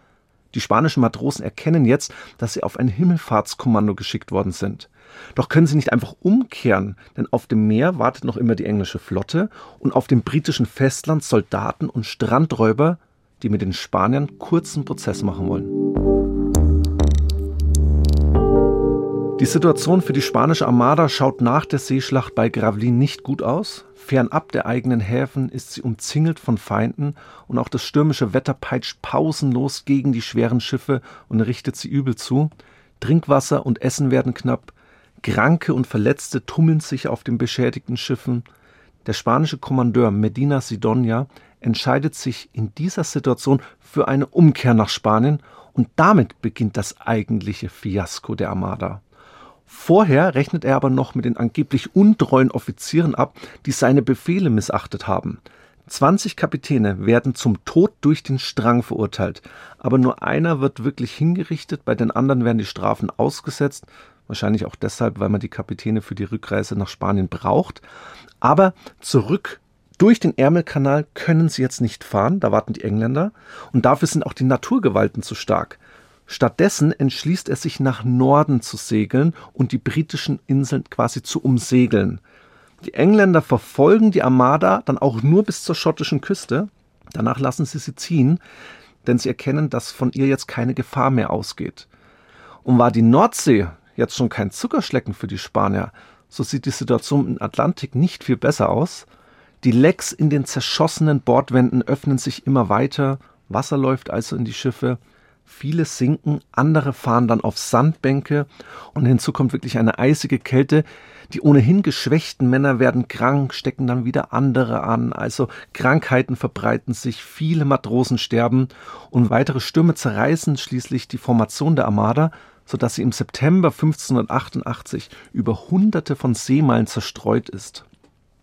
Die spanischen Matrosen erkennen jetzt, dass sie auf ein Himmelfahrtskommando geschickt worden sind. Doch können sie nicht einfach umkehren, denn auf dem Meer wartet noch immer die englische Flotte und auf dem britischen Festland Soldaten und Strandräuber, die mit den Spaniern kurzen Prozess machen wollen. Die Situation für die spanische Armada schaut nach der Seeschlacht bei Gravelines nicht gut aus. Fernab der eigenen Häfen ist sie umzingelt von Feinden und auch das stürmische Wetter peitscht pausenlos gegen die schweren Schiffe und richtet sie übel zu. Trinkwasser und Essen werden knapp, Kranke und Verletzte tummeln sich auf den beschädigten Schiffen. Der spanische Kommandeur Medina Sidonia entscheidet sich in dieser Situation für eine Umkehr nach Spanien und damit beginnt das eigentliche Fiasko der Armada. Vorher rechnet er aber noch mit den angeblich untreuen Offizieren ab, die seine Befehle missachtet haben. 20 Kapitäne werden zum Tod durch den Strang verurteilt, aber nur einer wird wirklich hingerichtet, bei den anderen werden die Strafen ausgesetzt, wahrscheinlich auch deshalb, weil man die Kapitäne für die Rückreise nach Spanien braucht. Aber zurück durch den Ärmelkanal können sie jetzt nicht fahren, da warten die Engländer, und dafür sind auch die Naturgewalten zu stark. Stattdessen entschließt er sich nach Norden zu segeln und die britischen Inseln quasi zu umsegeln. Die Engländer verfolgen die Armada dann auch nur bis zur schottischen Küste. Danach lassen sie sie ziehen, denn sie erkennen, dass von ihr jetzt keine Gefahr mehr ausgeht. Und war die Nordsee jetzt schon kein Zuckerschlecken für die Spanier, so sieht die Situation im Atlantik nicht viel besser aus. Die Lecks in den zerschossenen Bordwänden öffnen sich immer weiter, Wasser läuft also in die Schiffe, Viele sinken, andere fahren dann auf Sandbänke und hinzu kommt wirklich eine eisige Kälte. Die ohnehin geschwächten Männer werden krank, stecken dann wieder andere an. Also Krankheiten verbreiten sich, viele Matrosen sterben und weitere Stürme zerreißen schließlich die Formation der Armada, sodass sie im September 1588 über hunderte von Seemeilen zerstreut ist.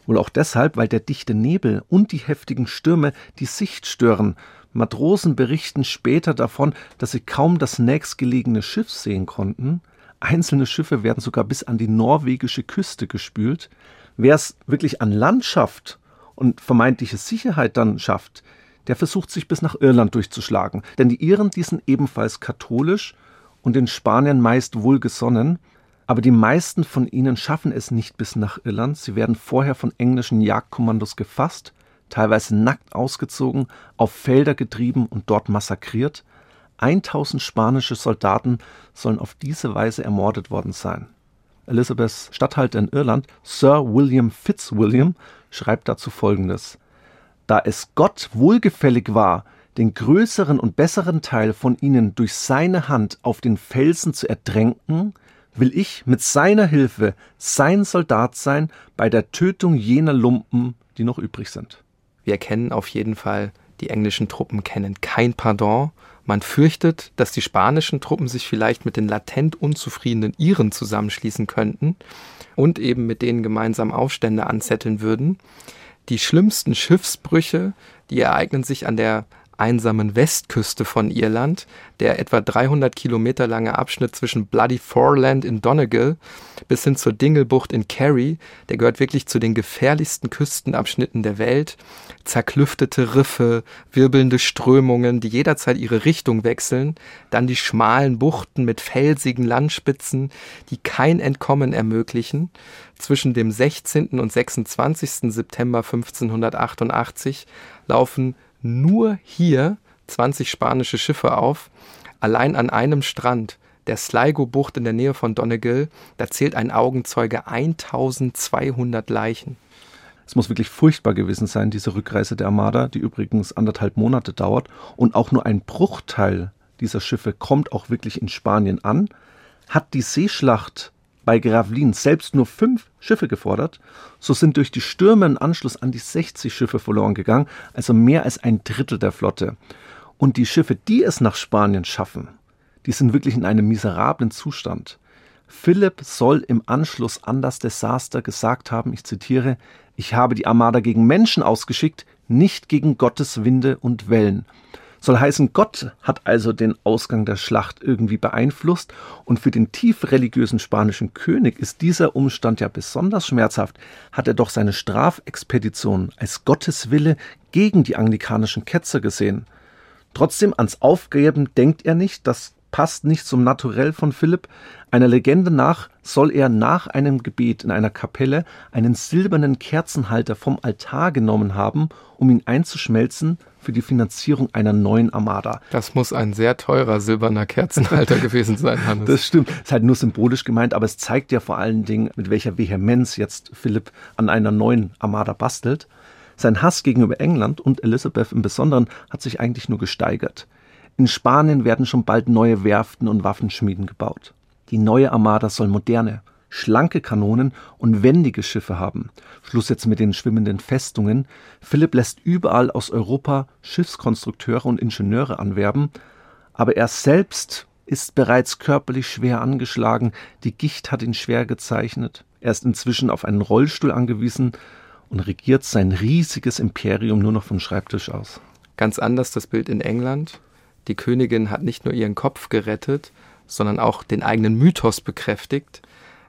Wohl auch deshalb, weil der dichte Nebel und die heftigen Stürme die Sicht stören, Matrosen berichten später davon, dass sie kaum das nächstgelegene Schiff sehen konnten. Einzelne Schiffe werden sogar bis an die norwegische Küste gespült. Wer es wirklich an Land schafft und vermeintliche Sicherheit dann schafft, der versucht sich bis nach Irland durchzuschlagen. Denn die Iren, die sind ebenfalls katholisch und den Spaniern meist wohlgesonnen. Aber die meisten von ihnen schaffen es nicht bis nach Irland. Sie werden vorher von englischen Jagdkommandos gefasst teilweise nackt ausgezogen, auf Felder getrieben und dort massakriert. 1000 spanische Soldaten sollen auf diese Weise ermordet worden sein. Elizabeths Statthalter in Irland, Sir William Fitzwilliam, schreibt dazu folgendes: Da es Gott wohlgefällig war, den größeren und besseren Teil von ihnen durch seine Hand auf den Felsen zu ertränken, will ich mit seiner Hilfe sein Soldat sein bei der Tötung jener Lumpen, die noch übrig sind. Wir erkennen auf jeden Fall, die englischen Truppen kennen kein Pardon. Man fürchtet, dass die spanischen Truppen sich vielleicht mit den latent unzufriedenen Iren zusammenschließen könnten und eben mit denen gemeinsam Aufstände anzetteln würden. Die schlimmsten Schiffsbrüche, die ereignen sich an der einsamen Westküste von Irland, der etwa 300 Kilometer lange Abschnitt zwischen Bloody Foreland in Donegal bis hin zur Dingelbucht in Kerry, der gehört wirklich zu den gefährlichsten Küstenabschnitten der Welt. Zerklüftete Riffe, wirbelnde Strömungen, die jederzeit ihre Richtung wechseln, dann die schmalen Buchten mit felsigen Landspitzen, die kein Entkommen ermöglichen. Zwischen dem 16. und 26. September 1588 laufen nur hier 20 spanische Schiffe auf, allein an einem Strand, der Sligo-Bucht in der Nähe von Donegal, da zählt ein Augenzeuge 1200 Leichen. Es muss wirklich furchtbar gewesen sein, diese Rückreise der Armada, die übrigens anderthalb Monate dauert. Und auch nur ein Bruchteil dieser Schiffe kommt auch wirklich in Spanien an. Hat die Seeschlacht bei Gravelin selbst nur fünf Schiffe gefordert, so sind durch die Stürme im Anschluss an die 60 Schiffe verloren gegangen, also mehr als ein Drittel der Flotte. Und die Schiffe, die es nach Spanien schaffen, die sind wirklich in einem miserablen Zustand. Philipp soll im Anschluss an das Desaster gesagt haben, ich zitiere, ich habe die Armada gegen Menschen ausgeschickt, nicht gegen Gottes Winde und Wellen. Soll heißen, Gott hat also den Ausgang der Schlacht irgendwie beeinflusst und für den tief religiösen spanischen König ist dieser Umstand ja besonders schmerzhaft, hat er doch seine Strafexpedition als Gottes Wille gegen die anglikanischen Ketzer gesehen. Trotzdem ans Aufgeben denkt er nicht, das passt nicht zum Naturell von Philipp. Einer Legende nach soll er nach einem Gebet in einer Kapelle einen silbernen Kerzenhalter vom Altar genommen haben, um ihn einzuschmelzen für die Finanzierung einer neuen Armada. Das muss ein sehr teurer silberner Kerzenhalter gewesen sein, Hannes. Das stimmt. Ist halt nur symbolisch gemeint, aber es zeigt ja vor allen Dingen, mit welcher Vehemenz jetzt Philipp an einer neuen Armada bastelt. Sein Hass gegenüber England und Elizabeth im Besonderen hat sich eigentlich nur gesteigert. In Spanien werden schon bald neue Werften und Waffenschmieden gebaut. Die neue Armada soll moderne, schlanke Kanonen und wendige Schiffe haben. Schluss jetzt mit den schwimmenden Festungen. Philipp lässt überall aus Europa Schiffskonstrukteure und Ingenieure anwerben, aber er selbst ist bereits körperlich schwer angeschlagen, die Gicht hat ihn schwer gezeichnet. Er ist inzwischen auf einen Rollstuhl angewiesen und regiert sein riesiges Imperium nur noch vom Schreibtisch aus. Ganz anders das Bild in England. Die Königin hat nicht nur ihren Kopf gerettet, sondern auch den eigenen Mythos bekräftigt.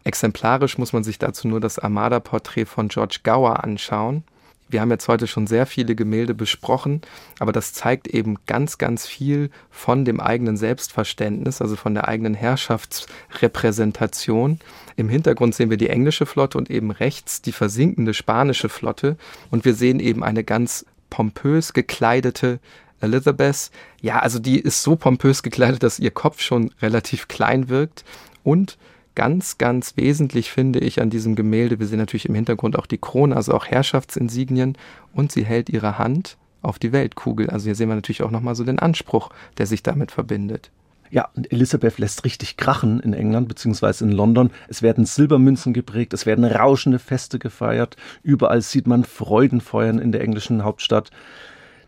Exemplarisch muss man sich dazu nur das Armada-Porträt von George Gower anschauen. Wir haben jetzt heute schon sehr viele Gemälde besprochen, aber das zeigt eben ganz, ganz viel von dem eigenen Selbstverständnis, also von der eigenen Herrschaftsrepräsentation. Im Hintergrund sehen wir die englische Flotte und eben rechts die versinkende spanische Flotte und wir sehen eben eine ganz pompös gekleidete Elizabeth, ja, also die ist so pompös gekleidet, dass ihr Kopf schon relativ klein wirkt. Und ganz, ganz wesentlich finde ich an diesem Gemälde, wir sehen natürlich im Hintergrund auch die Krone, also auch Herrschaftsinsignien, und sie hält ihre Hand auf die Weltkugel. Also hier sehen wir natürlich auch nochmal so den Anspruch, der sich damit verbindet. Ja, und Elisabeth lässt richtig krachen in England beziehungsweise in London. Es werden Silbermünzen geprägt, es werden rauschende Feste gefeiert. Überall sieht man Freudenfeuern in der englischen Hauptstadt.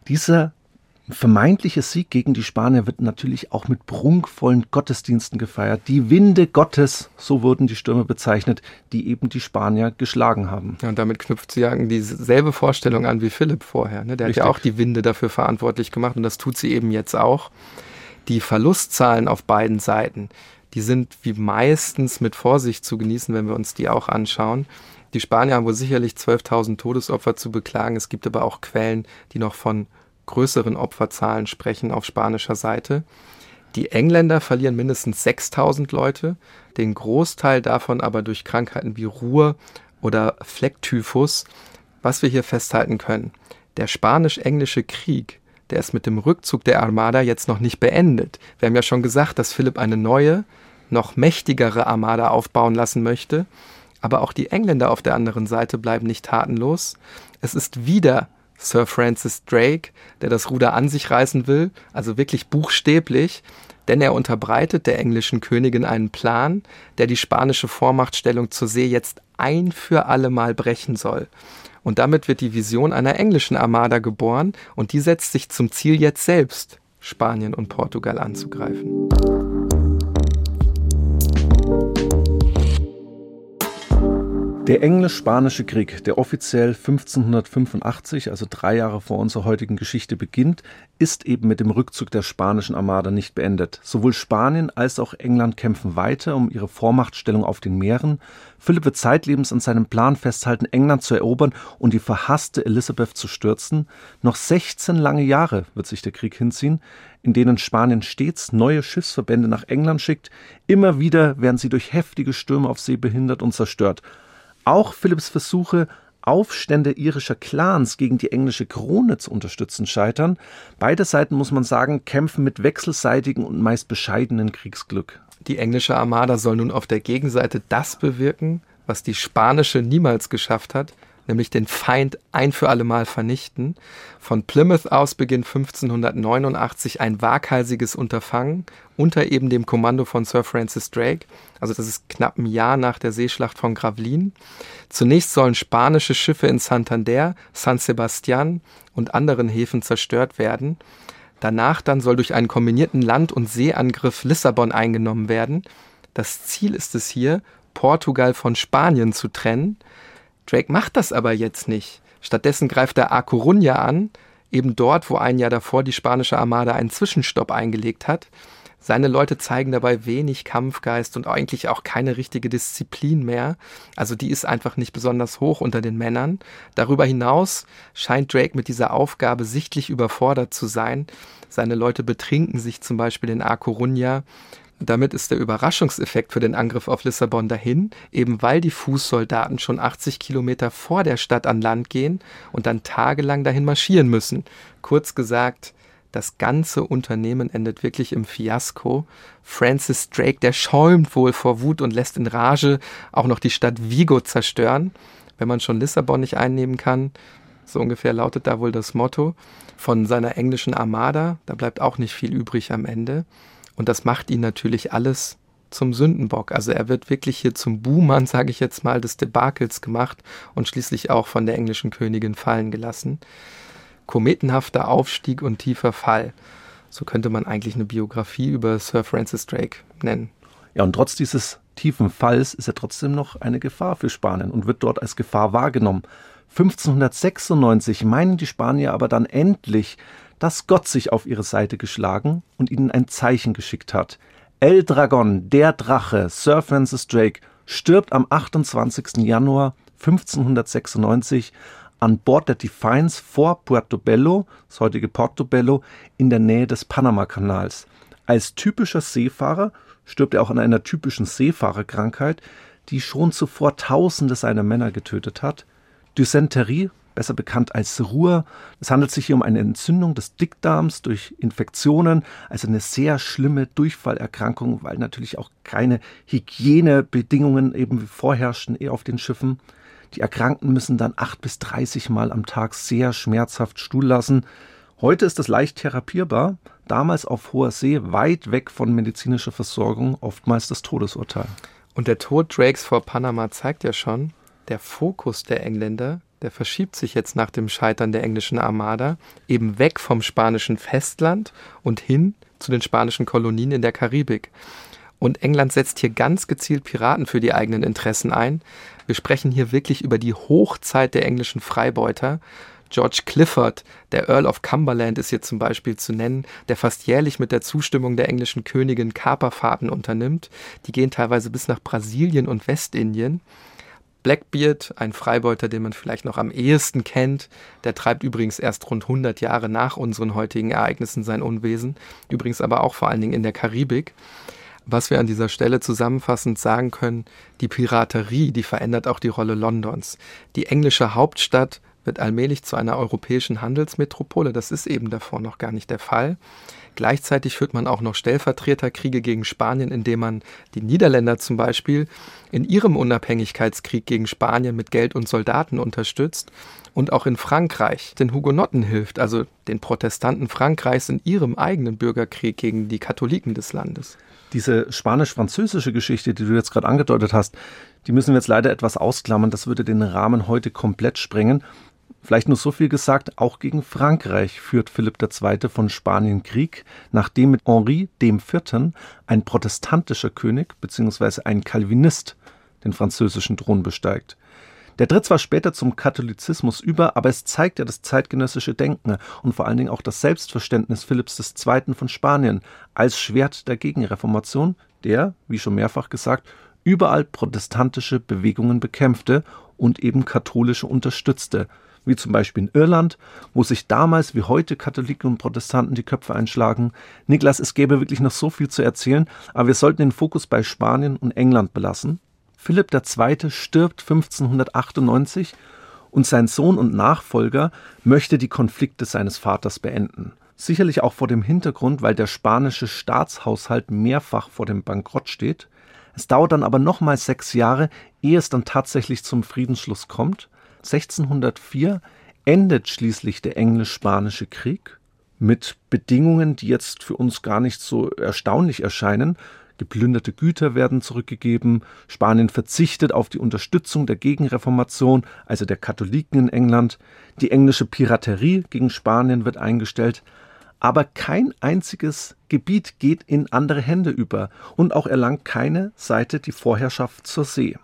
Dieser vermeintliche Sieg gegen die Spanier wird natürlich auch mit prunkvollen Gottesdiensten gefeiert. Die Winde Gottes, so wurden die Stürme bezeichnet, die eben die Spanier geschlagen haben. Ja, und damit knüpft sie ja dieselbe Vorstellung an wie Philipp vorher. Ne? Der Richtig. hat ja auch die Winde dafür verantwortlich gemacht und das tut sie eben jetzt auch. Die Verlustzahlen auf beiden Seiten, die sind wie meistens mit Vorsicht zu genießen, wenn wir uns die auch anschauen. Die Spanier haben wohl sicherlich 12.000 Todesopfer zu beklagen. Es gibt aber auch Quellen, die noch von größeren Opferzahlen sprechen auf spanischer Seite. Die Engländer verlieren mindestens 6000 Leute, den Großteil davon aber durch Krankheiten wie Ruhr oder Flecktyphus. Was wir hier festhalten können, der spanisch-englische Krieg, der ist mit dem Rückzug der Armada jetzt noch nicht beendet. Wir haben ja schon gesagt, dass Philipp eine neue, noch mächtigere Armada aufbauen lassen möchte. Aber auch die Engländer auf der anderen Seite bleiben nicht tatenlos. Es ist wieder Sir Francis Drake, der das Ruder an sich reißen will, also wirklich buchstäblich, denn er unterbreitet der englischen Königin einen Plan, der die spanische Vormachtstellung zur See jetzt ein für alle Mal brechen soll. Und damit wird die Vision einer englischen Armada geboren und die setzt sich zum Ziel jetzt selbst, Spanien und Portugal anzugreifen. Der Englisch-Spanische Krieg, der offiziell 1585, also drei Jahre vor unserer heutigen Geschichte beginnt, ist eben mit dem Rückzug der spanischen Armada nicht beendet. Sowohl Spanien als auch England kämpfen weiter um ihre Vormachtstellung auf den Meeren. Philipp wird zeitlebens an seinem Plan festhalten, England zu erobern und die verhasste Elisabeth zu stürzen. Noch 16 lange Jahre wird sich der Krieg hinziehen, in denen Spanien stets neue Schiffsverbände nach England schickt. Immer wieder werden sie durch heftige Stürme auf See behindert und zerstört. Auch Philipps Versuche, Aufstände irischer Clans gegen die englische Krone zu unterstützen, scheitern. Beide Seiten, muss man sagen, kämpfen mit wechselseitigem und meist bescheidenen Kriegsglück. Die englische Armada soll nun auf der Gegenseite das bewirken, was die spanische niemals geschafft hat, nämlich den Feind ein für allemal vernichten. Von Plymouth aus beginnt 1589 ein waghalsiges Unterfangen unter eben dem Kommando von Sir Francis Drake. Also das ist knapp ein Jahr nach der Seeschlacht von Gravelines. Zunächst sollen spanische Schiffe in Santander, San Sebastian und anderen Häfen zerstört werden. Danach dann soll durch einen kombinierten Land- und Seeangriff Lissabon eingenommen werden. Das Ziel ist es hier, Portugal von Spanien zu trennen. Drake macht das aber jetzt nicht. Stattdessen greift er A Coruña an, eben dort, wo ein Jahr davor die spanische Armada einen Zwischenstopp eingelegt hat. Seine Leute zeigen dabei wenig Kampfgeist und eigentlich auch keine richtige Disziplin mehr. Also die ist einfach nicht besonders hoch unter den Männern. Darüber hinaus scheint Drake mit dieser Aufgabe sichtlich überfordert zu sein. Seine Leute betrinken sich zum Beispiel in A Coruña. Damit ist der Überraschungseffekt für den Angriff auf Lissabon dahin, eben weil die Fußsoldaten schon 80 Kilometer vor der Stadt an Land gehen und dann tagelang dahin marschieren müssen. Kurz gesagt, das ganze Unternehmen endet wirklich im Fiasko. Francis Drake, der schäumt wohl vor Wut und lässt in Rage auch noch die Stadt Vigo zerstören, wenn man schon Lissabon nicht einnehmen kann. So ungefähr lautet da wohl das Motto von seiner englischen Armada. Da bleibt auch nicht viel übrig am Ende. Und das macht ihn natürlich alles zum Sündenbock. Also er wird wirklich hier zum Buhmann, sage ich jetzt mal, des Debakels gemacht und schließlich auch von der englischen Königin fallen gelassen. Kometenhafter Aufstieg und tiefer Fall. So könnte man eigentlich eine Biografie über Sir Francis Drake nennen. Ja, und trotz dieses tiefen Falls ist er trotzdem noch eine Gefahr für Spanien und wird dort als Gefahr wahrgenommen. 1596 meinen die Spanier aber dann endlich, dass Gott sich auf ihre Seite geschlagen und ihnen ein Zeichen geschickt hat. El Dragon, der Drache, Sir Francis Drake, stirbt am 28. Januar 1596 an Bord der Defiance vor Puerto Bello, das heutige Portobello, in der Nähe des Panamakanals. Als typischer Seefahrer stirbt er auch an einer typischen Seefahrerkrankheit, die schon zuvor Tausende seiner Männer getötet hat. Dysenterie besser bekannt als Ruhr. Es handelt sich hier um eine Entzündung des Dickdarms durch Infektionen, also eine sehr schlimme Durchfallerkrankung, weil natürlich auch keine Hygienebedingungen eben vorherrschen eher auf den Schiffen. Die Erkrankten müssen dann acht bis dreißig Mal am Tag sehr schmerzhaft Stuhl lassen. Heute ist es leicht therapierbar, damals auf hoher See, weit weg von medizinischer Versorgung, oftmals das Todesurteil. Und der Tod Drakes vor Panama zeigt ja schon, der Fokus der Engländer der verschiebt sich jetzt nach dem Scheitern der englischen Armada eben weg vom spanischen Festland und hin zu den spanischen Kolonien in der Karibik. Und England setzt hier ganz gezielt Piraten für die eigenen Interessen ein. Wir sprechen hier wirklich über die Hochzeit der englischen Freibeuter. George Clifford, der Earl of Cumberland ist hier zum Beispiel zu nennen, der fast jährlich mit der Zustimmung der englischen Königin Kaperfahrten unternimmt. Die gehen teilweise bis nach Brasilien und Westindien. Blackbeard, ein Freibeuter, den man vielleicht noch am ehesten kennt, der treibt übrigens erst rund 100 Jahre nach unseren heutigen Ereignissen sein Unwesen, übrigens aber auch vor allen Dingen in der Karibik. Was wir an dieser Stelle zusammenfassend sagen können, die Piraterie, die verändert auch die Rolle Londons. Die englische Hauptstadt wird allmählich zu einer europäischen Handelsmetropole, das ist eben davor noch gar nicht der Fall. Gleichzeitig führt man auch noch Stellvertreterkriege gegen Spanien, indem man die Niederländer zum Beispiel in ihrem Unabhängigkeitskrieg gegen Spanien mit Geld und Soldaten unterstützt und auch in Frankreich den Hugenotten hilft, also den Protestanten Frankreichs in ihrem eigenen Bürgerkrieg gegen die Katholiken des Landes. Diese spanisch-französische Geschichte, die du jetzt gerade angedeutet hast, die müssen wir jetzt leider etwas ausklammern. Das würde den Rahmen heute komplett sprengen. Vielleicht nur so viel gesagt, auch gegen Frankreich führt Philipp II. von Spanien Krieg, nachdem mit Henri IV. ein protestantischer König bzw. ein Calvinist den französischen Thron besteigt. Der tritt zwar später zum Katholizismus über, aber es zeigt ja das zeitgenössische Denken und vor allen Dingen auch das Selbstverständnis Philipps II. von Spanien als Schwert der Gegenreformation, der, wie schon mehrfach gesagt, überall protestantische Bewegungen bekämpfte und eben katholische unterstützte, wie zum Beispiel in Irland, wo sich damals wie heute Katholiken und Protestanten die Köpfe einschlagen. Niklas, es gäbe wirklich noch so viel zu erzählen, aber wir sollten den Fokus bei Spanien und England belassen. Philipp II. stirbt 1598 und sein Sohn und Nachfolger möchte die Konflikte seines Vaters beenden. Sicherlich auch vor dem Hintergrund, weil der spanische Staatshaushalt mehrfach vor dem Bankrott steht. Es dauert dann aber nochmal sechs Jahre, ehe es dann tatsächlich zum Friedensschluss kommt. 1604 endet schließlich der englisch-spanische Krieg mit Bedingungen, die jetzt für uns gar nicht so erstaunlich erscheinen. Geplünderte Güter werden zurückgegeben, Spanien verzichtet auf die Unterstützung der Gegenreformation, also der Katholiken in England, die englische Piraterie gegen Spanien wird eingestellt, aber kein einziges Gebiet geht in andere Hände über und auch erlangt keine Seite die Vorherrschaft zur See.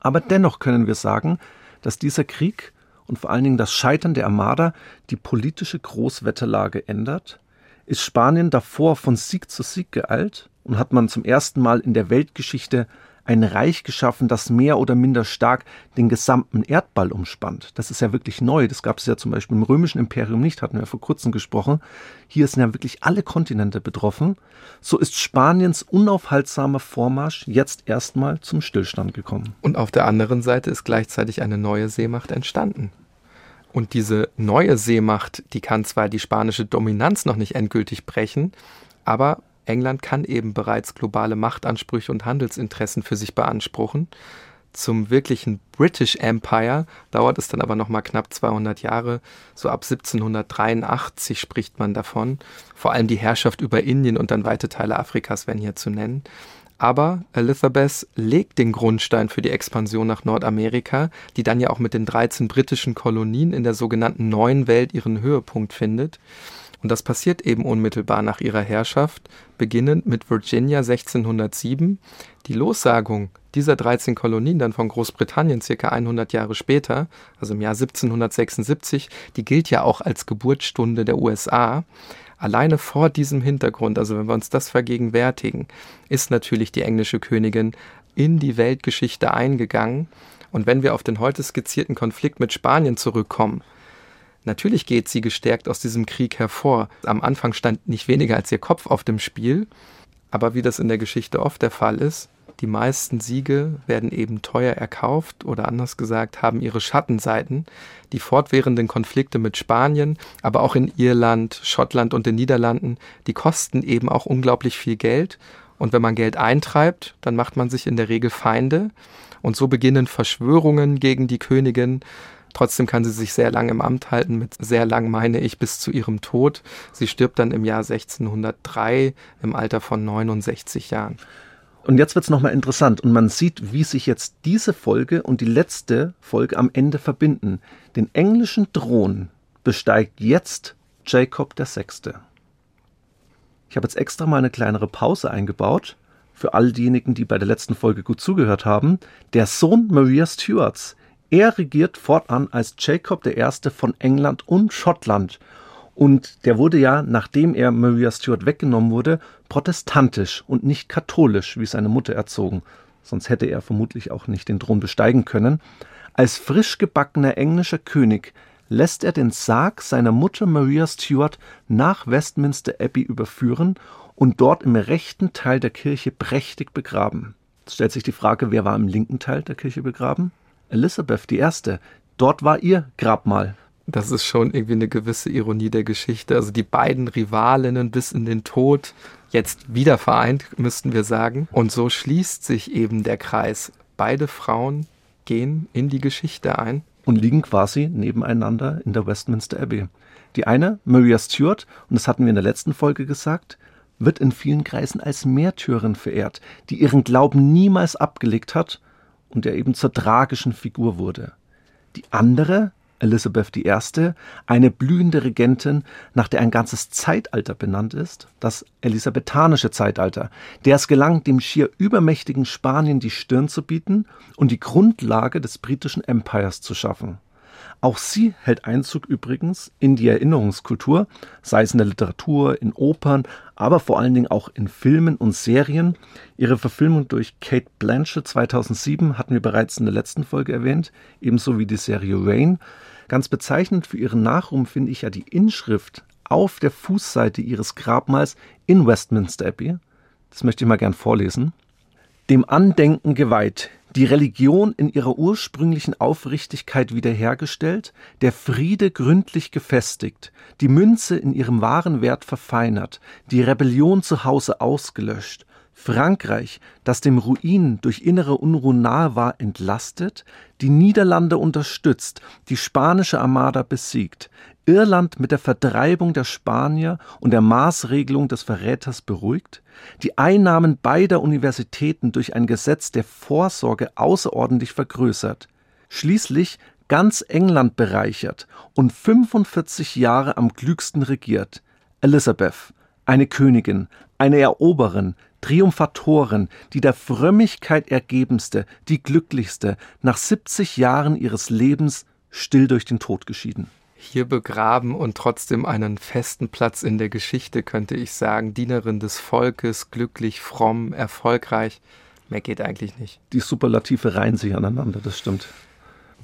Aber dennoch können wir sagen, dass dieser Krieg und vor allen Dingen das Scheitern der Armada die politische Großwetterlage ändert? Ist Spanien davor von Sieg zu Sieg geeilt und hat man zum ersten Mal in der Weltgeschichte ein Reich geschaffen, das mehr oder minder stark den gesamten Erdball umspannt. Das ist ja wirklich neu. Das gab es ja zum Beispiel im römischen Imperium nicht, hatten wir vor kurzem gesprochen. Hier sind ja wirklich alle Kontinente betroffen. So ist Spaniens unaufhaltsamer Vormarsch jetzt erstmal zum Stillstand gekommen. Und auf der anderen Seite ist gleichzeitig eine neue Seemacht entstanden. Und diese neue Seemacht, die kann zwar die spanische Dominanz noch nicht endgültig brechen, aber England kann eben bereits globale Machtansprüche und Handelsinteressen für sich beanspruchen. Zum wirklichen British Empire dauert es dann aber noch mal knapp 200 Jahre. So ab 1783 spricht man davon. Vor allem die Herrschaft über Indien und dann weite Teile Afrikas werden hier zu nennen. Aber Elizabeth legt den Grundstein für die Expansion nach Nordamerika, die dann ja auch mit den 13 britischen Kolonien in der sogenannten Neuen Welt ihren Höhepunkt findet. Und das passiert eben unmittelbar nach ihrer Herrschaft, beginnend mit Virginia 1607. Die Lossagung dieser 13 Kolonien dann von Großbritannien circa 100 Jahre später, also im Jahr 1776, die gilt ja auch als Geburtsstunde der USA. Alleine vor diesem Hintergrund, also wenn wir uns das vergegenwärtigen, ist natürlich die englische Königin in die Weltgeschichte eingegangen. Und wenn wir auf den heute skizzierten Konflikt mit Spanien zurückkommen, Natürlich geht sie gestärkt aus diesem Krieg hervor. Am Anfang stand nicht weniger als ihr Kopf auf dem Spiel, aber wie das in der Geschichte oft der Fall ist, die meisten Siege werden eben teuer erkauft oder anders gesagt haben ihre Schattenseiten. Die fortwährenden Konflikte mit Spanien, aber auch in Irland, Schottland und den Niederlanden, die kosten eben auch unglaublich viel Geld. Und wenn man Geld eintreibt, dann macht man sich in der Regel Feinde. Und so beginnen Verschwörungen gegen die Königin, Trotzdem kann sie sich sehr lang im Amt halten, mit sehr lang meine ich bis zu ihrem Tod. Sie stirbt dann im Jahr 1603 im Alter von 69 Jahren. Und jetzt wird es nochmal interessant und man sieht, wie sich jetzt diese Folge und die letzte Folge am Ende verbinden. Den englischen Thron besteigt jetzt Jacob VI. Ich habe jetzt extra mal eine kleinere Pause eingebaut für all diejenigen, die bei der letzten Folge gut zugehört haben. Der Sohn Maria Stuarts er regiert fortan als Jacob I. von England und Schottland. Und der wurde ja, nachdem er Maria Stuart weggenommen wurde, protestantisch und nicht katholisch wie seine Mutter erzogen. Sonst hätte er vermutlich auch nicht den Thron besteigen können. Als frisch gebackener englischer König lässt er den Sarg seiner Mutter Maria Stuart nach Westminster Abbey überführen und dort im rechten Teil der Kirche prächtig begraben. Jetzt stellt sich die Frage, wer war im linken Teil der Kirche begraben? Elisabeth I. Dort war ihr Grabmal. Das ist schon irgendwie eine gewisse Ironie der Geschichte. Also die beiden Rivalinnen bis in den Tod, jetzt wieder vereint, müssten wir sagen. Und so schließt sich eben der Kreis. Beide Frauen gehen in die Geschichte ein. Und liegen quasi nebeneinander in der Westminster Abbey. Die eine, Maria Stuart, und das hatten wir in der letzten Folge gesagt, wird in vielen Kreisen als Märtyrerin verehrt, die ihren Glauben niemals abgelegt hat und der eben zur tragischen Figur wurde. Die andere, Elisabeth I., eine blühende Regentin, nach der ein ganzes Zeitalter benannt ist, das elisabethanische Zeitalter, der es gelang, dem schier übermächtigen Spanien die Stirn zu bieten und die Grundlage des britischen Empires zu schaffen. Auch sie hält Einzug übrigens in die Erinnerungskultur, sei es in der Literatur, in Opern, aber vor allen Dingen auch in Filmen und Serien. Ihre Verfilmung durch Kate Blanchett 2007 hatten wir bereits in der letzten Folge erwähnt, ebenso wie die Serie Rain. Ganz bezeichnend für ihren Nachruhm finde ich ja die Inschrift auf der Fußseite ihres Grabmals in Westminster Abbey. Das möchte ich mal gern vorlesen. Dem Andenken geweiht, die Religion in ihrer ursprünglichen Aufrichtigkeit wiederhergestellt, der Friede gründlich gefestigt, die Münze in ihrem wahren Wert verfeinert, die Rebellion zu Hause ausgelöscht, Frankreich, das dem Ruin durch innere Unruhen nahe war, entlastet, die Niederlande unterstützt, die spanische Armada besiegt, Irland mit der Vertreibung der Spanier und der Maßregelung des Verräters beruhigt, die Einnahmen beider Universitäten durch ein Gesetz der Vorsorge außerordentlich vergrößert, schließlich ganz England bereichert und 45 Jahre am klügsten regiert. Elizabeth, eine Königin, eine Eroberin, Triumphatorin, die der Frömmigkeit ergebenste, die glücklichste, nach 70 Jahren ihres Lebens still durch den Tod geschieden. Hier begraben und trotzdem einen festen Platz in der Geschichte, könnte ich sagen. Dienerin des Volkes, glücklich, fromm, erfolgreich. Mehr geht eigentlich nicht. Die Superlative reihen sich aneinander, das stimmt.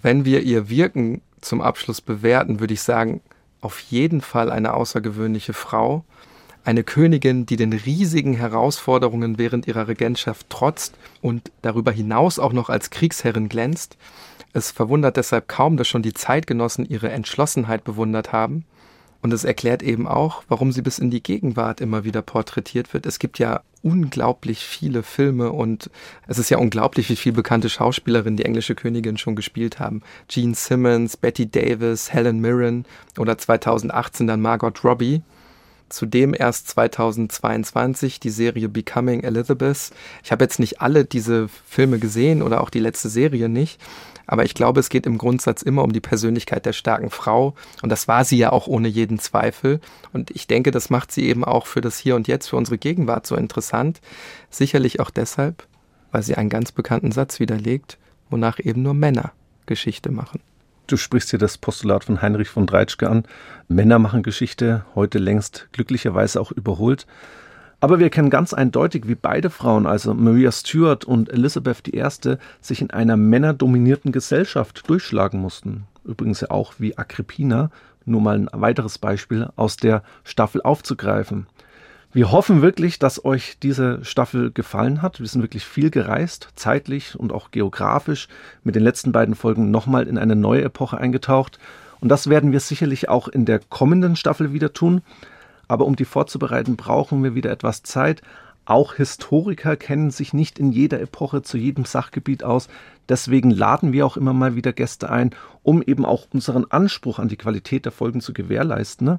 Wenn wir ihr Wirken zum Abschluss bewerten, würde ich sagen, auf jeden Fall eine außergewöhnliche Frau eine Königin, die den riesigen Herausforderungen während ihrer Regentschaft trotzt und darüber hinaus auch noch als Kriegsherrin glänzt. Es verwundert deshalb kaum, dass schon die Zeitgenossen ihre Entschlossenheit bewundert haben. Und es erklärt eben auch, warum sie bis in die Gegenwart immer wieder porträtiert wird. Es gibt ja unglaublich viele Filme und es ist ja unglaublich, wie viele bekannte Schauspielerinnen die englische Königin schon gespielt haben. Gene Simmons, Betty Davis, Helen Mirren oder 2018 dann Margot Robbie. Zudem erst 2022 die Serie Becoming Elizabeth. Ich habe jetzt nicht alle diese Filme gesehen oder auch die letzte Serie nicht, aber ich glaube, es geht im Grundsatz immer um die Persönlichkeit der starken Frau und das war sie ja auch ohne jeden Zweifel und ich denke, das macht sie eben auch für das Hier und Jetzt, für unsere Gegenwart so interessant. Sicherlich auch deshalb, weil sie einen ganz bekannten Satz widerlegt, wonach eben nur Männer Geschichte machen. Du sprichst hier das Postulat von Heinrich von Dreitschke an. Männer machen Geschichte, heute längst glücklicherweise auch überholt. Aber wir kennen ganz eindeutig, wie beide Frauen, also Maria Stuart und Elizabeth I., sich in einer männerdominierten Gesellschaft durchschlagen mussten. Übrigens ja auch wie Agrippina, nur mal ein weiteres Beispiel aus der Staffel aufzugreifen. Wir hoffen wirklich, dass euch diese Staffel gefallen hat. Wir sind wirklich viel gereist, zeitlich und auch geografisch, mit den letzten beiden Folgen nochmal in eine neue Epoche eingetaucht. Und das werden wir sicherlich auch in der kommenden Staffel wieder tun. Aber um die vorzubereiten, brauchen wir wieder etwas Zeit. Auch Historiker kennen sich nicht in jeder Epoche zu jedem Sachgebiet aus. Deswegen laden wir auch immer mal wieder Gäste ein, um eben auch unseren Anspruch an die Qualität der Folgen zu gewährleisten.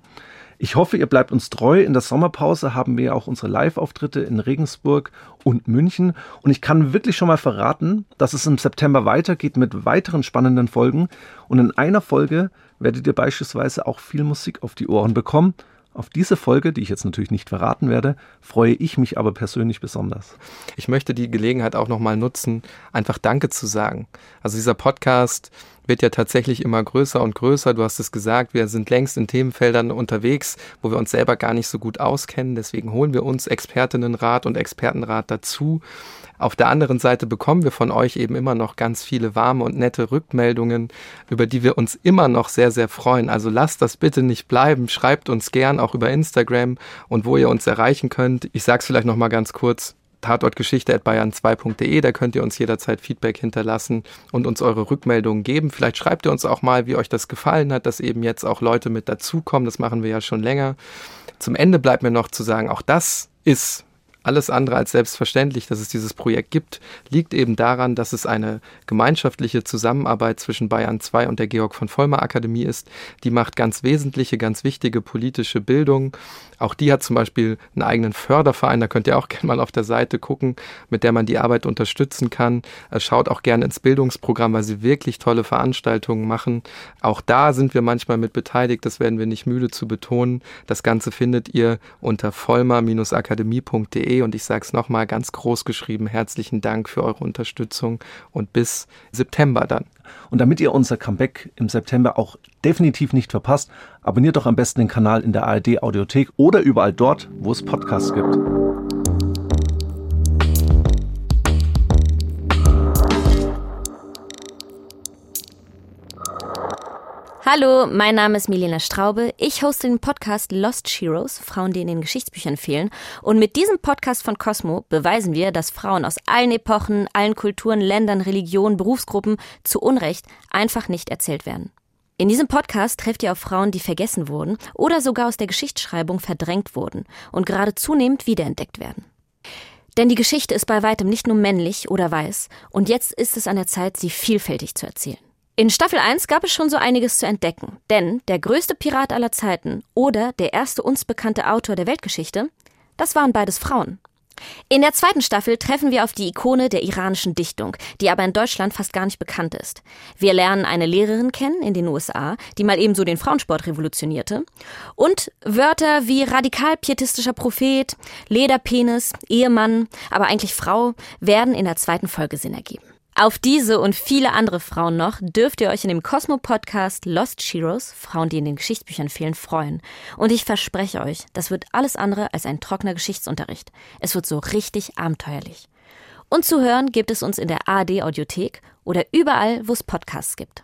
Ich hoffe, ihr bleibt uns treu. In der Sommerpause haben wir auch unsere Live-Auftritte in Regensburg und München. Und ich kann wirklich schon mal verraten, dass es im September weitergeht mit weiteren spannenden Folgen. Und in einer Folge werdet ihr beispielsweise auch viel Musik auf die Ohren bekommen. Auf diese Folge, die ich jetzt natürlich nicht verraten werde, freue ich mich aber persönlich besonders. Ich möchte die Gelegenheit auch nochmal nutzen, einfach Danke zu sagen. Also dieser Podcast wird ja tatsächlich immer größer und größer. Du hast es gesagt, wir sind längst in Themenfeldern unterwegs, wo wir uns selber gar nicht so gut auskennen. Deswegen holen wir uns Expertinnenrat und Expertenrat dazu. Auf der anderen Seite bekommen wir von euch eben immer noch ganz viele warme und nette Rückmeldungen, über die wir uns immer noch sehr, sehr freuen. Also lasst das bitte nicht bleiben. Schreibt uns gern auch über Instagram und wo ihr uns erreichen könnt. Ich sage es vielleicht noch mal ganz kurz tatortgeschichte.bayern2.de. Da könnt ihr uns jederzeit Feedback hinterlassen und uns eure Rückmeldungen geben. Vielleicht schreibt ihr uns auch mal, wie euch das gefallen hat, dass eben jetzt auch Leute mit dazukommen. Das machen wir ja schon länger. Zum Ende bleibt mir noch zu sagen, auch das ist alles andere als selbstverständlich, dass es dieses Projekt gibt, liegt eben daran, dass es eine gemeinschaftliche Zusammenarbeit zwischen Bayern 2 und der Georg von Vollmer Akademie ist. Die macht ganz wesentliche, ganz wichtige politische Bildung. Auch die hat zum Beispiel einen eigenen Förderverein, da könnt ihr auch gerne mal auf der Seite gucken, mit der man die Arbeit unterstützen kann. Schaut auch gerne ins Bildungsprogramm, weil sie wirklich tolle Veranstaltungen machen. Auch da sind wir manchmal mit beteiligt, das werden wir nicht müde zu betonen. Das Ganze findet ihr unter vollmer-akademie.de und ich sage es nochmal ganz groß geschrieben, herzlichen Dank für eure Unterstützung und bis September dann. Und damit ihr unser Comeback im September auch definitiv nicht verpasst, abonniert doch am besten den Kanal in der ARD Audiothek oder überall dort, wo es Podcasts gibt. Hallo, mein Name ist Milena Straube. Ich hoste den Podcast Lost Heroes, Frauen, die in den Geschichtsbüchern fehlen. Und mit diesem Podcast von Cosmo beweisen wir, dass Frauen aus allen Epochen, allen Kulturen, Ländern, Religionen, Berufsgruppen zu Unrecht einfach nicht erzählt werden. In diesem Podcast trefft ihr auf Frauen, die vergessen wurden oder sogar aus der Geschichtsschreibung verdrängt wurden und gerade zunehmend wiederentdeckt werden. Denn die Geschichte ist bei weitem nicht nur männlich oder weiß und jetzt ist es an der Zeit, sie vielfältig zu erzählen. In Staffel 1 gab es schon so einiges zu entdecken, denn der größte Pirat aller Zeiten oder der erste uns bekannte Autor der Weltgeschichte, das waren beides Frauen. In der zweiten Staffel treffen wir auf die Ikone der iranischen Dichtung, die aber in Deutschland fast gar nicht bekannt ist. Wir lernen eine Lehrerin kennen in den USA, die mal ebenso den Frauensport revolutionierte. Und Wörter wie radikal-pietistischer Prophet, Lederpenis, Ehemann, aber eigentlich Frau werden in der zweiten Folge Sinn ergeben. Auf diese und viele andere Frauen noch dürft ihr euch in dem Cosmo-Podcast Lost Heroes, Frauen, die in den Geschichtsbüchern fehlen, freuen. Und ich verspreche euch, das wird alles andere als ein trockener Geschichtsunterricht. Es wird so richtig abenteuerlich. Und zu hören gibt es uns in der ARD Audiothek oder überall, wo es Podcasts gibt.